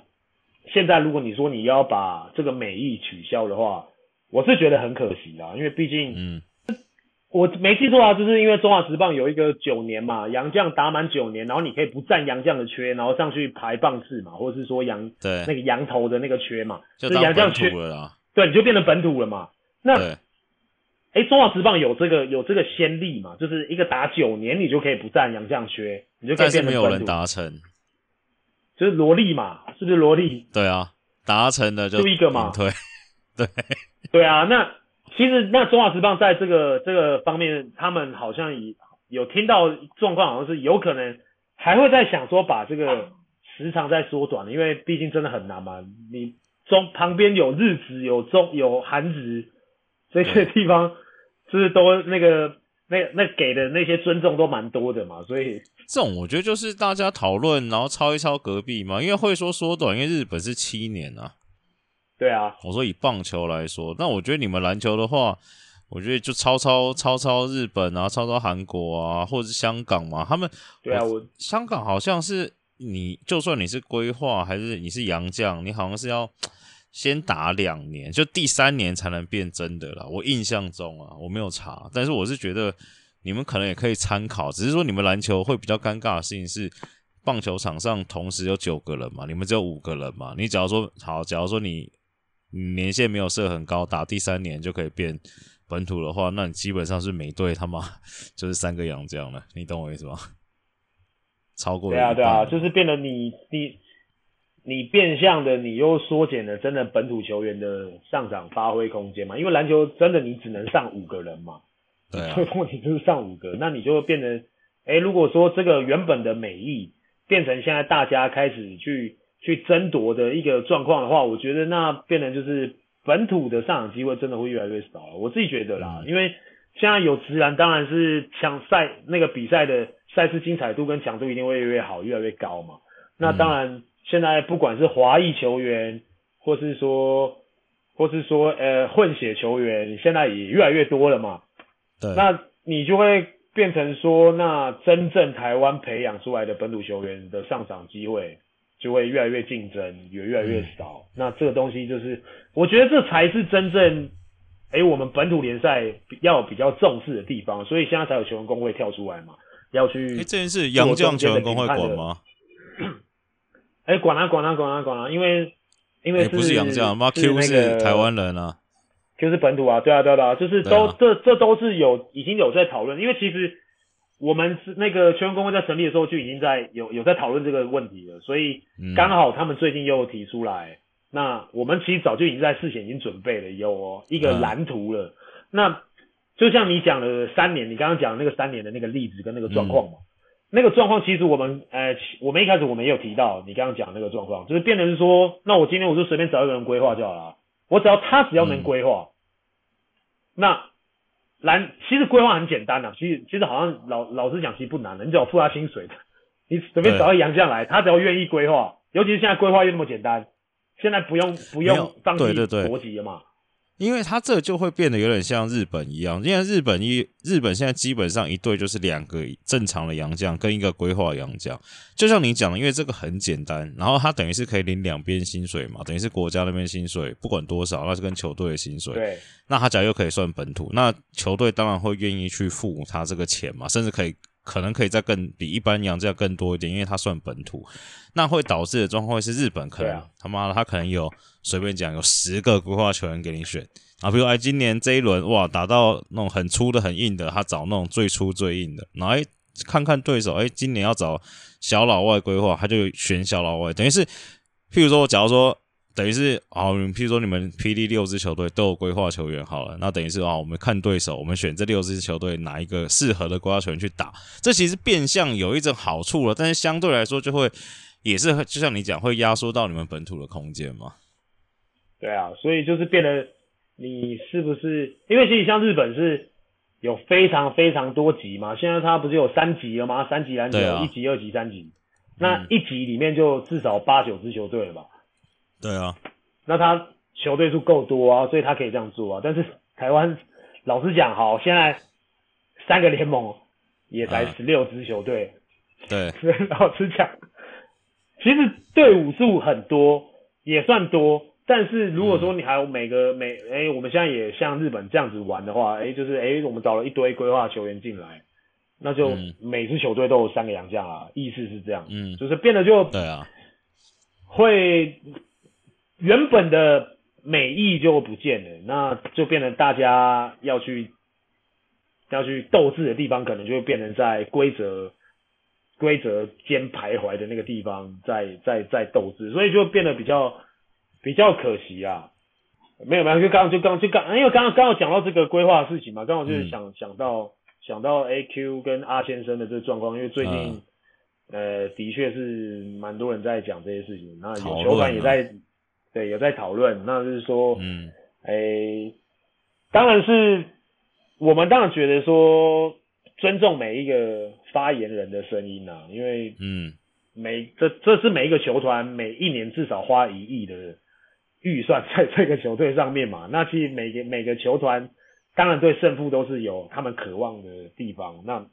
现在如果你说你要把这个美意取消的话，我是觉得很可惜啦，因为毕竟，嗯，我没记错啊，就是因为中华职棒有一个九年嘛，洋将打满九年，然后你可以不占洋将的缺，然后上去排棒次嘛，或者是说洋对那个洋头的那个缺嘛，就洋将缺了啦。对，你就变成本土了嘛。那哎，中华职棒有这个有这个先例嘛，就是一个打九年，你就可以不占洋将缺，你就可以变成本土。但是没有人达成，就是萝莉嘛，是不是萝莉？对啊，达成的就就一个嘛，对对对啊，那。其实那中华职棒在这个这个方面，他们好像有有听到状况，好像是有可能还会在想说把这个时长再缩短，因为毕竟真的很难嘛。你中旁边有日职、有中有韩职这些地方，就是都那个那那给的那些尊重都蛮多的嘛，所以这种我觉得就是大家讨论，然后抄一抄隔壁嘛，因为会说缩短，因为日本是七年啊。对啊，我说以棒球来说，那我觉得你们篮球的话，我觉得就抄抄抄抄日本啊，抄抄韩国啊，或者是香港嘛，他们对啊，我香港好像是你就算你是规划还是你是洋将，你好像是要先打两年，就第三年才能变真的啦。我印象中啊，我没有查，但是我是觉得你们可能也可以参考，只是说你们篮球会比较尴尬的事情是，棒球场上同时有九个人嘛，你们只有五个人嘛，你假如说好，假如说你。年限没有设很高，打第三年就可以变本土的话，那你基本上是每队他妈 就是三个洋将了，你懂我意思吗？超过对啊对啊，就是变得你你你变相的你又缩减了真的本土球员的上场发挥空间嘛，因为篮球真的你只能上五个人嘛，对啊，问题就是上五个，那你就会变成，哎，如果说这个原本的美意变成现在大家开始去。去争夺的一个状况的话，我觉得那变成就是本土的上场机会真的会越来越少了。我自己觉得啦，因为现在有直篮，当然是强赛那个比赛的赛事精彩度跟强度一定会越来越好，越来越高嘛。那当然，现在不管是华裔球员，或是说，或是说呃混血球员，现在也越来越多了嘛。对。那你就会变成说，那真正台湾培养出来的本土球员的上场机会。就会越来越竞争，也越来越少。嗯、那这个东西就是，我觉得这才是真正，哎、欸，我们本土联赛要比较重视的地方。所以现在才有球员工会跳出来嘛，要去。哎、欸，这件事洋将球员工会管吗？哎、欸，管啊管啊管啊管啊，因为因为不是杨将，妈 Q 是台湾人啊，Q 是本土啊，对啊对啊对啊，就是都、啊、这这都是有已经有在讨论，因为其实。我们是那个球员工会在成立的时候就已经在有有在讨论这个问题了，所以刚好他们最近又提出来，嗯、那我们其实早就已经在事前已经准备了，有一个蓝图了。嗯、那就像你讲的三年，你刚刚讲的那个三年的那个例子跟那个状况嘛，嗯、那个状况其实我们呃，我们一开始我们也有提到，你刚刚讲的那个状况，就是变成是说，那我今天我就随便找一个人规划就好了，我只要他只要能规划，嗯、那。蓝其实规划很简单的、啊，其实其实好像老老实讲其实不难的，你只要付他薪水的，你随便找个洋将来，他只要愿意规划，尤其是现在规划又那么简单，现在不用不用放弃国籍了嘛。因为他这就会变得有点像日本一样，因为日本一日本现在基本上一队就是两个正常的洋将跟一个规划洋将，就像你讲的，因为这个很简单，然后他等于是可以领两边薪水嘛，等于是国家那边薪水不管多少，那是跟球队的薪水。对，那他假如又可以算本土，那球队当然会愿意去付他这个钱嘛，甚至可以。可能可以再更比一般洋将更多一点，因为它算本土，那会导致的状况会是日本可能、啊、他妈的他可能有随便讲有十个规划球员给你选。啊，比如哎今年这一轮哇打到那种很粗的很硬的，他找那种最粗最硬的，然后哎看看对手哎今年要找小老外规划，他就选小老外，等于是譬如说我假如说。等于是啊，譬如说你们 PD 六支球队都有规划球员好了，那等于是啊，我们看对手，我们选这六支球队哪一个适合的规划球员去打，这其实变相有一种好处了，但是相对来说就会也是就像你讲，会压缩到你们本土的空间嘛。对啊，所以就是变得你是不是？因为其实像日本是有非常非常多级嘛，现在它不是有三级了吗？三级篮球，啊、一级、二级、三级，那一级里面就至少八九支球队了吧？对啊，那他球队数够多啊，所以他可以这样做啊。但是台湾老实讲，好，现在三个联盟也才十六支球队，啊。对，老实讲，其实队伍数很多，也算多，但是如果说你还有每个每哎、欸，我们现在也像日本这样子玩的话，哎、欸，就是哎、欸，我们找了一堆规划球员进来，那就每支球队都有三个洋将啊，意思是这样，嗯，就是变得就对啊，会原本的美意就不见了，那就变成大家要去要去斗智的地方，可能就会变成在规则规则间徘徊的那个地方，在在在斗智，所以就变得比较。比较可惜啊，没有没有，就刚就刚就刚，因为刚刚刚好讲到这个规划的事情嘛，刚好就是想、嗯、想到想到 AQ 跟阿先生的这个状况，因为最近、嗯、呃的确是蛮多人在讲这些事情，那有球团也在对有在讨论，那就是说，嗯，诶、欸，当然是我们当然觉得说尊重每一个发言人的声音啊，因为嗯，每这这是每一个球团每一年至少花一亿的。预算在这个球队上面嘛，那其实每个每个球团当然对胜负都是有他们渴望的地方，那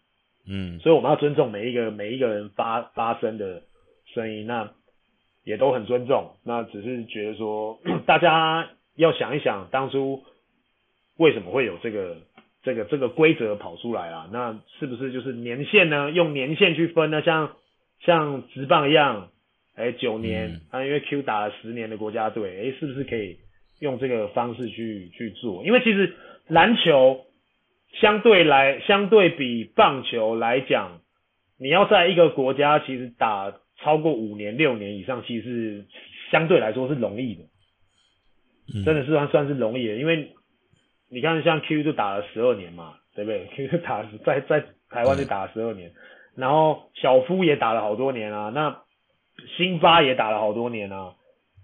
嗯，所以我们要尊重每一个每一个人发发声的声音，那也都很尊重，那只是觉得说 大家要想一想当初为什么会有这个这个这个规则跑出来啊？那是不是就是年限呢？用年限去分呢？像像职棒一样？哎、欸，九年，啊、因为 Q 打了十年的国家队，哎、欸，是不是可以用这个方式去去做？因为其实篮球相对来，相对比棒球来讲，你要在一个国家其实打超过五年、六年以上，其实是相对来说是容易的，真的是算算是容易的。因为你看，像 Q 就打了十二年嘛，对不对？Q 就打在在台湾就打了十二年，然后小夫也打了好多年啊，那。辛巴也打了好多年啊，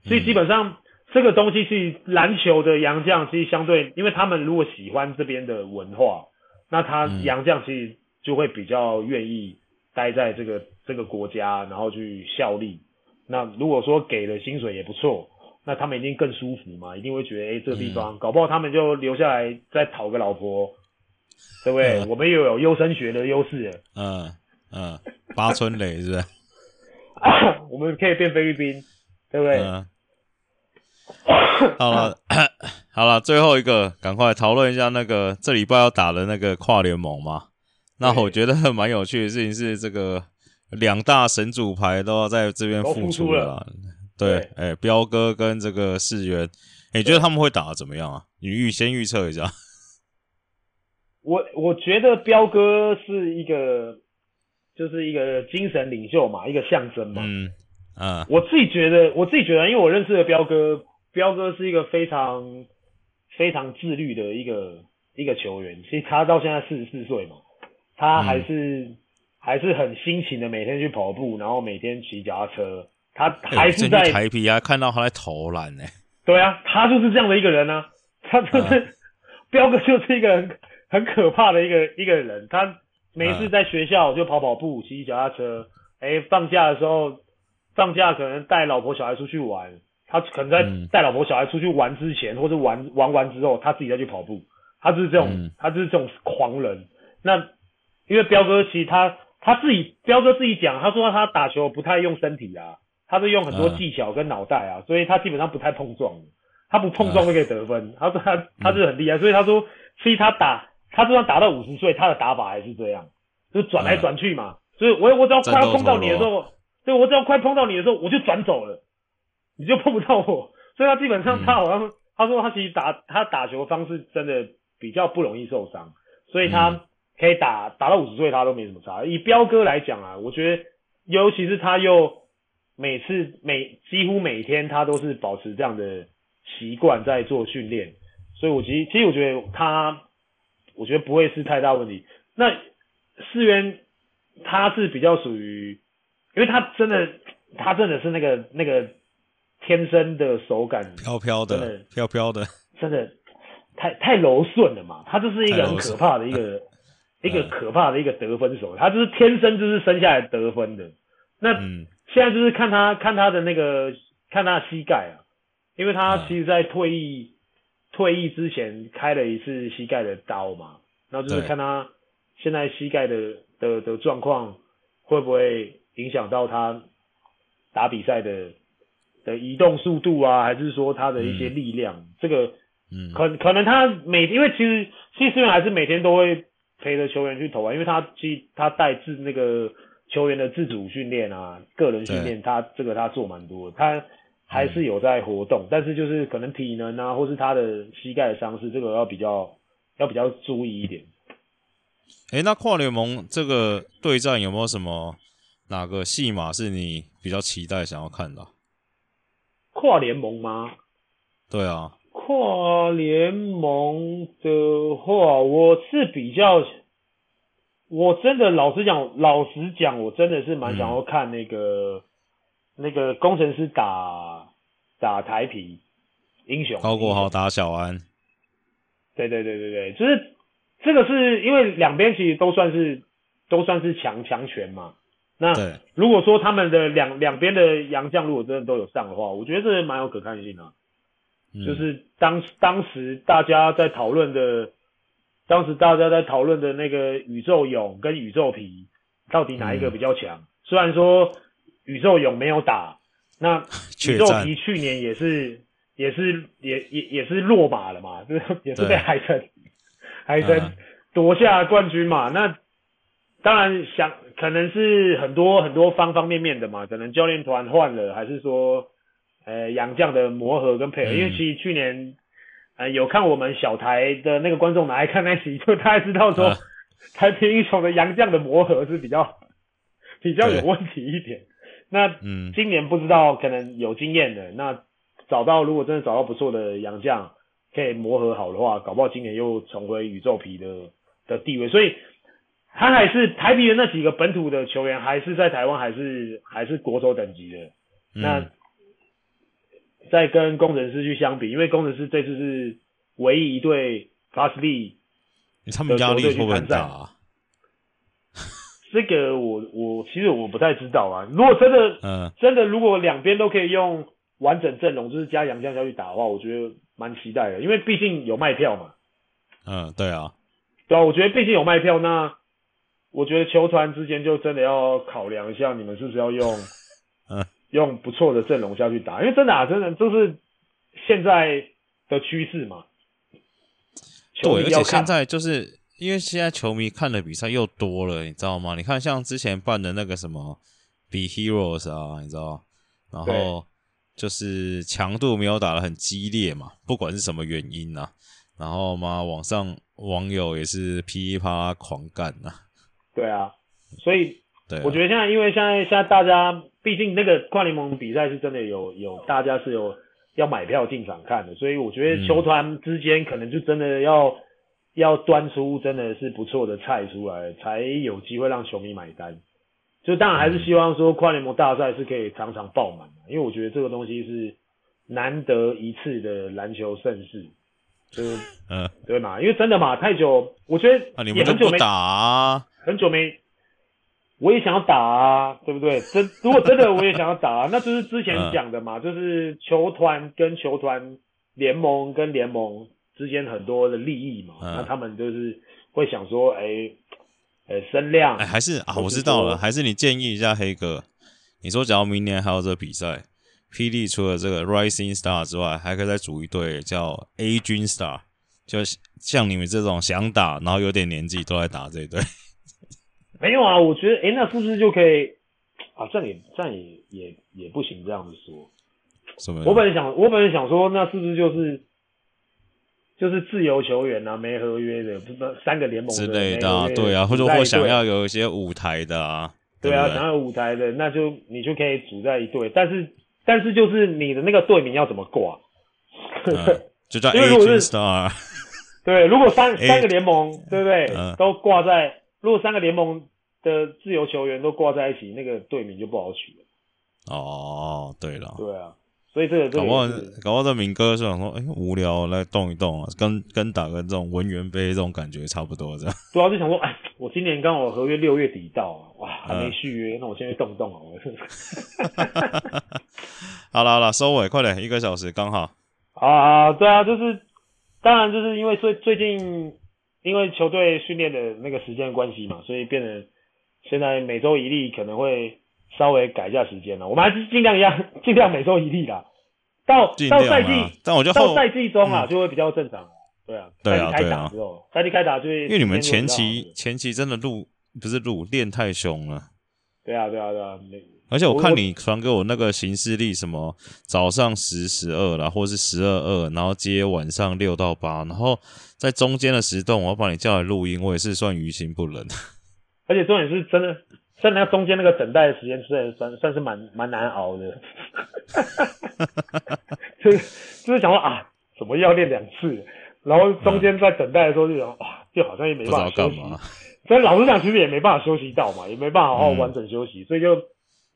所以基本上这个东西是篮球的洋将，其实相对，因为他们如果喜欢这边的文化，那他洋将其实就会比较愿意待在这个这个国家，然后去效力。那如果说给的薪水也不错，那他们一定更舒服嘛，一定会觉得，哎、欸，这个地方搞不好他们就留下来再讨个老婆，对不对？我们又有优生学的优势。嗯嗯，八村垒是不是？我们可以变菲律宾，对不对？嗯、好了，好了，最后一个，赶快讨论一下那个这礼拜要打的那个跨联盟嘛。那我觉得蛮有趣的事情是，这个两大神主牌都要在这边付出了，了。对，哎，彪、欸、哥跟这个世元，你觉得他们会打得怎么样啊？你预先预测一下。我我觉得彪哥是一个。就是一个精神领袖嘛，一个象征嘛。嗯啊，我自己觉得，我自己觉得，因为我认识的彪哥，彪哥是一个非常非常自律的一个一个球员。其实他到现在四十四岁嘛，他还是、嗯、还是很辛勤的每天去跑步，然后每天骑脚踏车。他还是在台皮啊，看到他在投篮呢。对啊，他就是这样的一个人啊。他就是、啊、彪哥，就是一个很很可怕的一个一个人。他。每次在学校就跑跑步、骑骑脚踏车。哎、欸，放假的时候，放假可能带老婆小孩出去玩。他可能在带老婆小孩出去玩之前，或者玩玩完之后，他自己再去跑步。他就是这种，嗯、他就是这种狂人。那因为彪哥其实他他自己，彪哥自己讲，他说他打球不太用身体啊，他是用很多技巧跟脑袋啊，所以他基本上不太碰撞。他不碰撞就可以得分。他说他他是很厉害，所以他说所以他打。他就算打到五十岁，他的打法还是这样，就转来转去嘛。所以我我只要快要碰到你的时候，对，我只要快碰到你的时候，我就转走了，你就碰不到我。所以他基本上他好像、嗯、他说他其实打他打球的方式真的比较不容易受伤，所以他可以打打到五十岁他都没什么差。以彪哥来讲啊，我觉得尤其是他又每次每几乎每天他都是保持这样的习惯在做训练，所以我其实其实我觉得他。我觉得不会是太大问题。那世渊他是比较属于，因为他真的，他真的是那个那个天生的手感飘飘的，飘飘的，真的太太柔顺了嘛。他就是一个很可怕的一个一个可怕的一个得分手，他就是天生就是生下来得分的。那现在就是看他看他的那个看他的膝盖啊，因为他其实在退役。退役之前开了一次膝盖的刀嘛，然后就是看他现在膝盖的的的状况会不会影响到他打比赛的的移动速度啊，还是说他的一些力量，嗯、这个，嗯，可可能他每因为其实其实还是每天都会陪着球员去投啊，因为他其实他带自那个球员的自主训练啊，个人训练，他这个他做蛮多的，他还是有在活动，嗯、但是就是可能体能啊，或是他的膝盖的伤势，这个要比较要比较注意一点。哎、欸，那跨联盟这个对战有没有什么哪个戏码是你比较期待想要看的？跨联盟吗？对啊，跨联盟的话，我是比较，我真的老实讲，老实讲，我真的是蛮想要看那个、嗯、那个工程师打打台皮英雄，高国豪打小安，对对对对对，就是这个是因为两边其实都算是都算是强强权嘛。那如果说他们的两两边的洋将如果真的都有上的话，我觉得这蛮有可看性的、啊。嗯、就是当当时大家在讨论的，当时大家在讨论的那个宇宙勇跟宇宙皮，到底哪一个比较强？嗯、虽然说宇宙勇没有打，那 宇宙皮去年也是也是也也也是落马了嘛，就 是也是被海神 海神夺下冠军嘛。嗯、那当然想。可能是很多很多方方面面的嘛，可能教练团换了，还是说，呃，洋将的磨合跟配合。嗯、因为其实去年，呃，有看我们小台的那个观众来看那集，就大家知道说，啊、台平英雄的洋将的磨合是比较 比较有问题一点。那嗯，今年不知道可能有经验的，那找到如果真的找到不错的洋将，可以磨合好的话，搞不好今年又重回宇宙皮的的地位，所以。他还是台啤的那几个本土的球员，还是在台湾，还是还是国手等级的。嗯、那再跟工程师去相比，因为工程师这次是唯一一队 B，他们压力会不会很大啊？这个我我其实我不太知道啊。如果真的，嗯，真的如果两边都可以用完整阵容，就是加杨将下去打的话，我觉得蛮期待的，因为毕竟有卖票嘛。嗯，对啊，对啊，我觉得毕竟有卖票，那。我觉得球团之间就真的要考量一下，你们是不是要用，嗯，用不错的阵容下去打，因为真的啊，真的就是现在的趋势嘛。对，而且现在就是因为现在球迷看的比赛又多了，你知道吗？你看像之前办的那个什么 Be Heroes 啊，你知道，然后就是强度没有打的很激烈嘛，不管是什么原因啊，然后嘛，网上网友也是噼里啪啦狂干啊。对啊，所以我觉得现在，因为现在现在大家毕竟那个跨联盟比赛是真的有有大家是有要买票进场看的，所以我觉得球团之间可能就真的要、嗯、要端出真的是不错的菜出来，才有机会让球迷买单。就当然还是希望说跨联盟大赛是可以场场爆满，因为我觉得这个东西是难得一次的篮球盛事。就嗯，对嘛，因为真的嘛，太久，我觉得也很久没打啊。很久没，我也想要打啊，对不对？真如果真的我也想要打啊，那就是之前讲的嘛，就是球团跟球团、联盟跟联盟之间很多的利益嘛，那他们就是会想说，哎，呃，声量，哎，还是啊，我知道了，还是你建议一下黑哥，你说假如明年还有这个比赛，霹雳除了这个 Rising Star 之外，还可以再组一队叫 Aging Star，就像你们这种想打，然后有点年纪都来打这一队。没有啊，我觉得，诶，那是不是就可以啊？这样也这样也也也不行，这样子说。什么？我本来想，我本来想说，那是不是就是就是自由球员啊，没合约的，不是三个联盟之类的啊？对啊，或者或想要有一些舞台的啊？对啊，想要有舞台的，那就你就可以组在一队，但是但是就是你的那个队名要怎么挂？嗯、就叫 Aging Star。对，如果三三个联盟，对不对？嗯、都挂在。如果三个联盟的自由球员都挂在一起，那个队名就不好取了。哦，对了。对啊，所以这个，这个搞不好搞不好这民歌是想说，哎、欸，无聊来动一动啊，跟跟打个这种文员杯这种感觉差不多，这样。主要是想说，哎，我今年刚好合约六月底到，哇，还没续约，嗯、那我现在动一动啊。好了好了，收尾快点，一个小时刚好。啊，对啊，就是，当然就是因为最最近。因为球队训练的那个时间关系嘛，所以变得现在每周一例可能会稍微改一下时间了。我们还是尽量一样，尽量每周一例啦。到到赛季，但我觉得到赛季中啊，就会比较正常了。对啊，对啊，对啊。赛季开打就会，因为你们前期前期真的录不是录练太凶了。对啊，对啊，对啊。而且我看你传给我那个行事历，什么早上十、十二啦，或是十二二，然后接晚上六到八，然后在中间的时段，我要把你叫来录音，我也是算于心不忍。而且重点是真的，真的要中间那个等待的时间，算算算是蛮蛮难熬的。就 是就是想说啊，怎么要练两次？然后中间在等待的时候就想，哇，就好像也没办法休息。所以老实讲，其实也没办法休息到嘛，也没办法好好完整休息，嗯、所以就。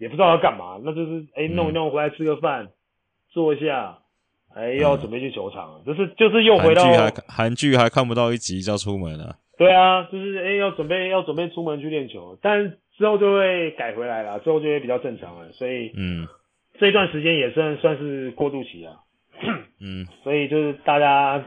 也不知道要干嘛，那就是哎、欸、弄一弄回来吃个饭，坐一下，哎、要准备去球场，嗯、就是就是又回到韩剧还韩剧还看不到一集就要出门了。对啊，就是哎、欸、要准备要准备出门去练球，但之后就会改回来了，之后就会比较正常了，所以嗯，这一段时间也算算是过渡期啊，嗯，所以就是大家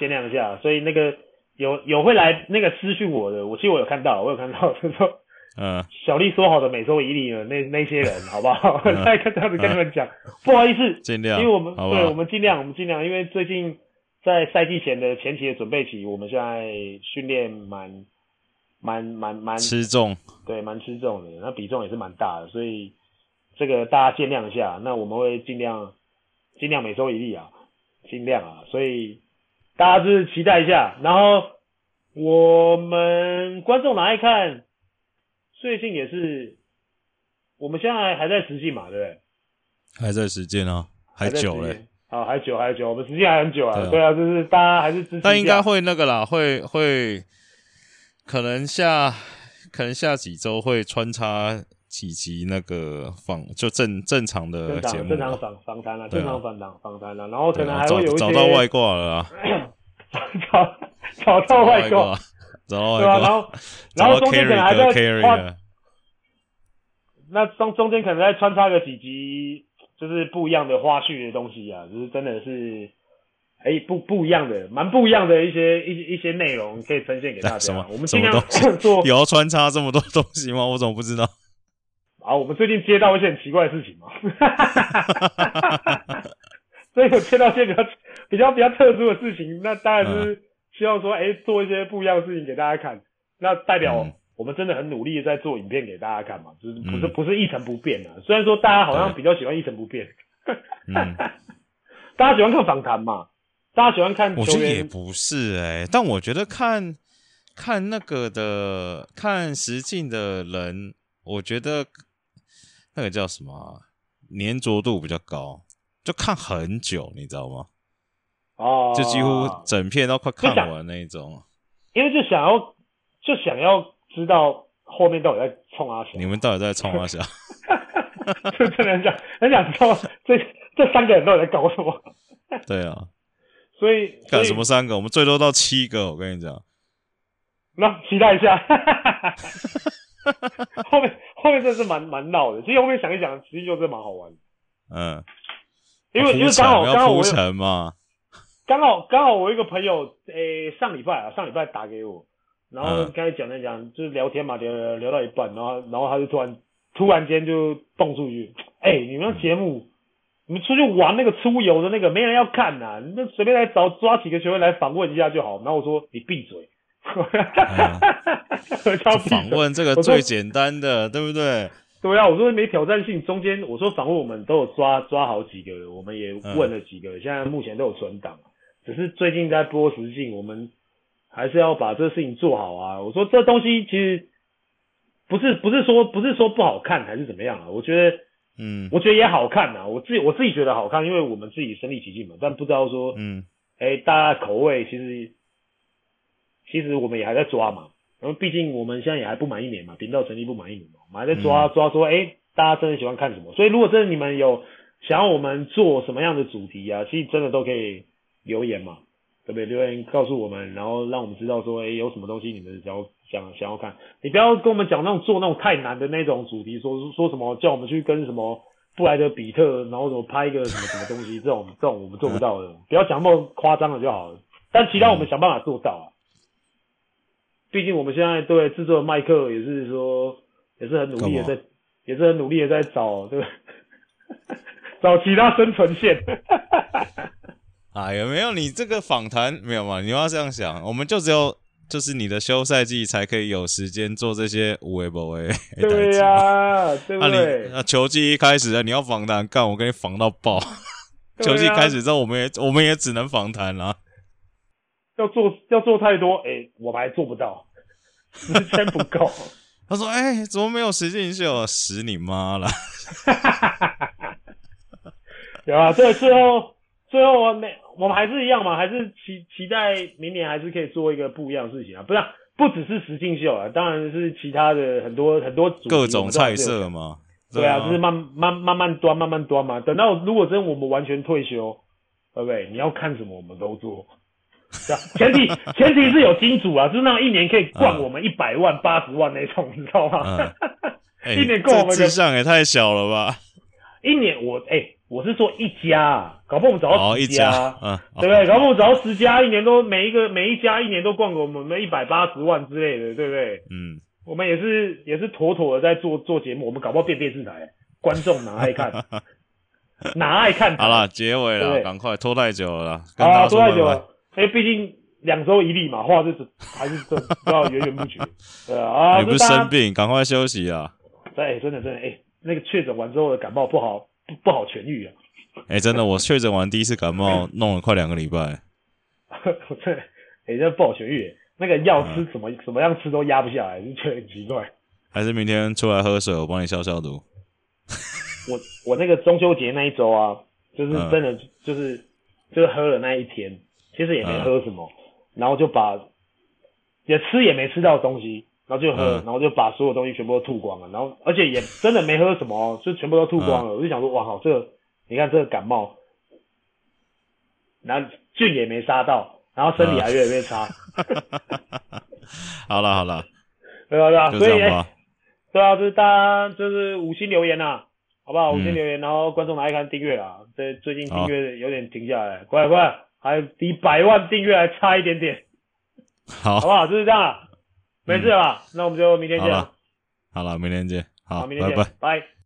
见谅一下，所以那个有有会来那个私讯我的，我其实我有看到，我有看到就是说。嗯，小丽说好的每周一例的那那些人，好不好？再跟这样子跟你们讲，不好意思，尽量，因为我们对我们尽量，我们尽量，因为最近在赛季前的前期的准备期，我们现在训练蛮蛮蛮蛮吃重，对，蛮吃重的，那比重也是蛮大的，所以这个大家见谅一下。那我们会尽量尽量每周一例啊，尽量啊，所以大家就是期待一下。然后我们观众哪爱看？最近也是，我们现在还在实境嘛，对不对？还在实践啊，还久嘞。好，还久还久，我们实境还很久啊。对啊，就是大家还是支持。但应该会那个啦，会会，可能下可能下几周会穿插几集那个访，就正正常的节目，正常访访谈了，正常访谈访谈了，然后可能还会有一些找到外挂了啊，找找到外挂。对啊，然后然后 中间可能还在那中中间可能再穿插个几集，就是不一样的花絮的东西啊，就是真的是，哎、欸，不不一样的，蛮不一样的一些一一些内容可以呈现给大家。什么？我们尽量做。有要穿插这么多东西吗？我怎么不知道？啊，我们最近接到一些很奇怪的事情嘛，所以有接到一些比较比较比较特殊的事情，那当然是。希望说，哎、欸，做一些不一样的事情给大家看，那代表我们真的很努力的在做影片给大家看嘛，就是不是不是一成不变的。虽然说大家好像比较喜欢一成不变，嗯、大家喜欢看访谈嘛，大家喜欢看。我觉得也不是哎、欸，但我觉得看看那个的看实境的人，我觉得那个叫什么粘着度比较高，就看很久，你知道吗？哦，就几乎整片都快看完那一种，因为就想要就想要知道后面到底在冲阿翔，你们到底在冲阿翔？就真的很想很想知道这这三个人到底在搞什么？对啊，所以干什么三个？我们最多到七个，我跟你讲。那期待一下，后面后面真的是蛮蛮闹的。其实后面想一想，其实就是蛮好玩的。嗯，因为因为刚好刚好我有嘛。刚好刚好我一个朋友，诶、欸，上礼拜啊，上礼拜打给我，然后刚才讲了讲，就是聊天嘛，聊聊聊到一半，然后然后他就突然突然间就蹦出去，哎、欸，你们节目，你们出去玩那个出游的那个，没人要看呐、啊，你们随便来找抓几个学员来访问一下就好。然后我说你闭嘴，哈哈哈哈哈，访问这个最简单的，对不对？对啊，我说没挑战性，中间我说访问我们都有抓抓好几个，我们也问了几个，嗯、现在目前都有存档。只是最近在播实境，我们还是要把这个事情做好啊！我说这东西其实不是不是说不是说不好看还是怎么样啊？我觉得，嗯，我觉得也好看啊。我自己我自己觉得好看，因为我们自己身临其境嘛。但不知道说，嗯，哎、欸，大家口味其实其实我们也还在抓嘛。然后毕竟我们现在也还不满一年嘛，频道成立不满一年嘛，我们还在抓、嗯、抓说，哎、欸，大家真的喜欢看什么？所以如果真的你们有想要我们做什么样的主题啊，其实真的都可以。留言嘛，对不对？留言告诉我们，然后让我们知道说，哎、欸，有什么东西你们想要想想要看。你不要跟我们讲那种做那种太难的那种主题，说说什么叫我们去跟什么布莱德比特，然后什么拍一个什么什么东西，这种这种我们做不到的。不要讲那么夸张的就好了。但其他我们想办法做到啊。毕竟我们现在对制作的麦克也是说，也是很努力的在也是很努力的在找，对，找其他生存线。哎，有没有你这个访谈没有嘛？你要这样想，我们就只有就是你的休赛季才可以有时间做这些无为不为。对呀、啊，对不对？那、啊、球季一开始啊，你要访谈干，我给你访到爆。啊、球季开始之后，我们也我们也只能访谈了。要做要做太多，哎、欸，我们还做不到，时间不够。他说：“哎、欸，怎么没有实境秀？死你妈了！”有啊，对，最后最后我们我们还是一样嘛，还是期期待明年还是可以做一个不一样的事情啊，不是、啊、不只是实境秀啊，当然是其他的很多很多各种菜色嘛。对啊，就是慢慢慢慢端慢慢端嘛。等到如果真我们完全退休，对不对？你要看什么我们都做。前提 前提是有金主啊，就是那种一年可以灌我们一百万、八十、嗯、万那种，你知道吗？嗯欸、一年够我们志向也太小了吧？一年我哎、欸，我是说一家，啊，搞不好我们找到十家，哦、嗯，对不对？搞不好我们找到十家，一年都每一个每一家一年都灌给我们一百八十万之类的，对不对？嗯，我们也是也是妥妥的在做做节目，我们搞不好变电视台，观众哪爱看？哪爱看？好了，结尾了，赶快拖太久了啊，拖太久了。哎，毕竟两周一例嘛，话就是还是都都要源源不绝。对啊，你不是生病，赶快休息啊！对，真的真的，哎，那个确诊完之后的感冒不好不不好痊愈啊！哎，真的，我确诊完第一次感冒弄了快两个礼拜。对，哎，这不好痊愈，那个药吃怎么怎么样吃都压不下来，就觉得很奇怪。还是明天出来喝水，我帮你消消毒。我我那个中秋节那一周啊，就是真的就是。就是喝了那一天，其实也没喝什么，嗯、然后就把也吃也没吃到东西，然后就喝，嗯、然后就把所有东西全部都吐光了，然后而且也真的没喝什么，就全部都吐光了。嗯、我就想说，哇靠，这个你看这个感冒，然后菌也没杀到，然后身体还越来越差。嗯、好了好了，对啊对啊，所以哎，对啊，就是大家就是五星留言呐、啊。好不好？五星留言，然后观众来看订阅啦。这最近订阅有点停下来，快快，还离百万订阅还差一点点。好，好不好？就是这样，没事了吧？那我们就明天见。好了，明天见。好，明天见，拜拜。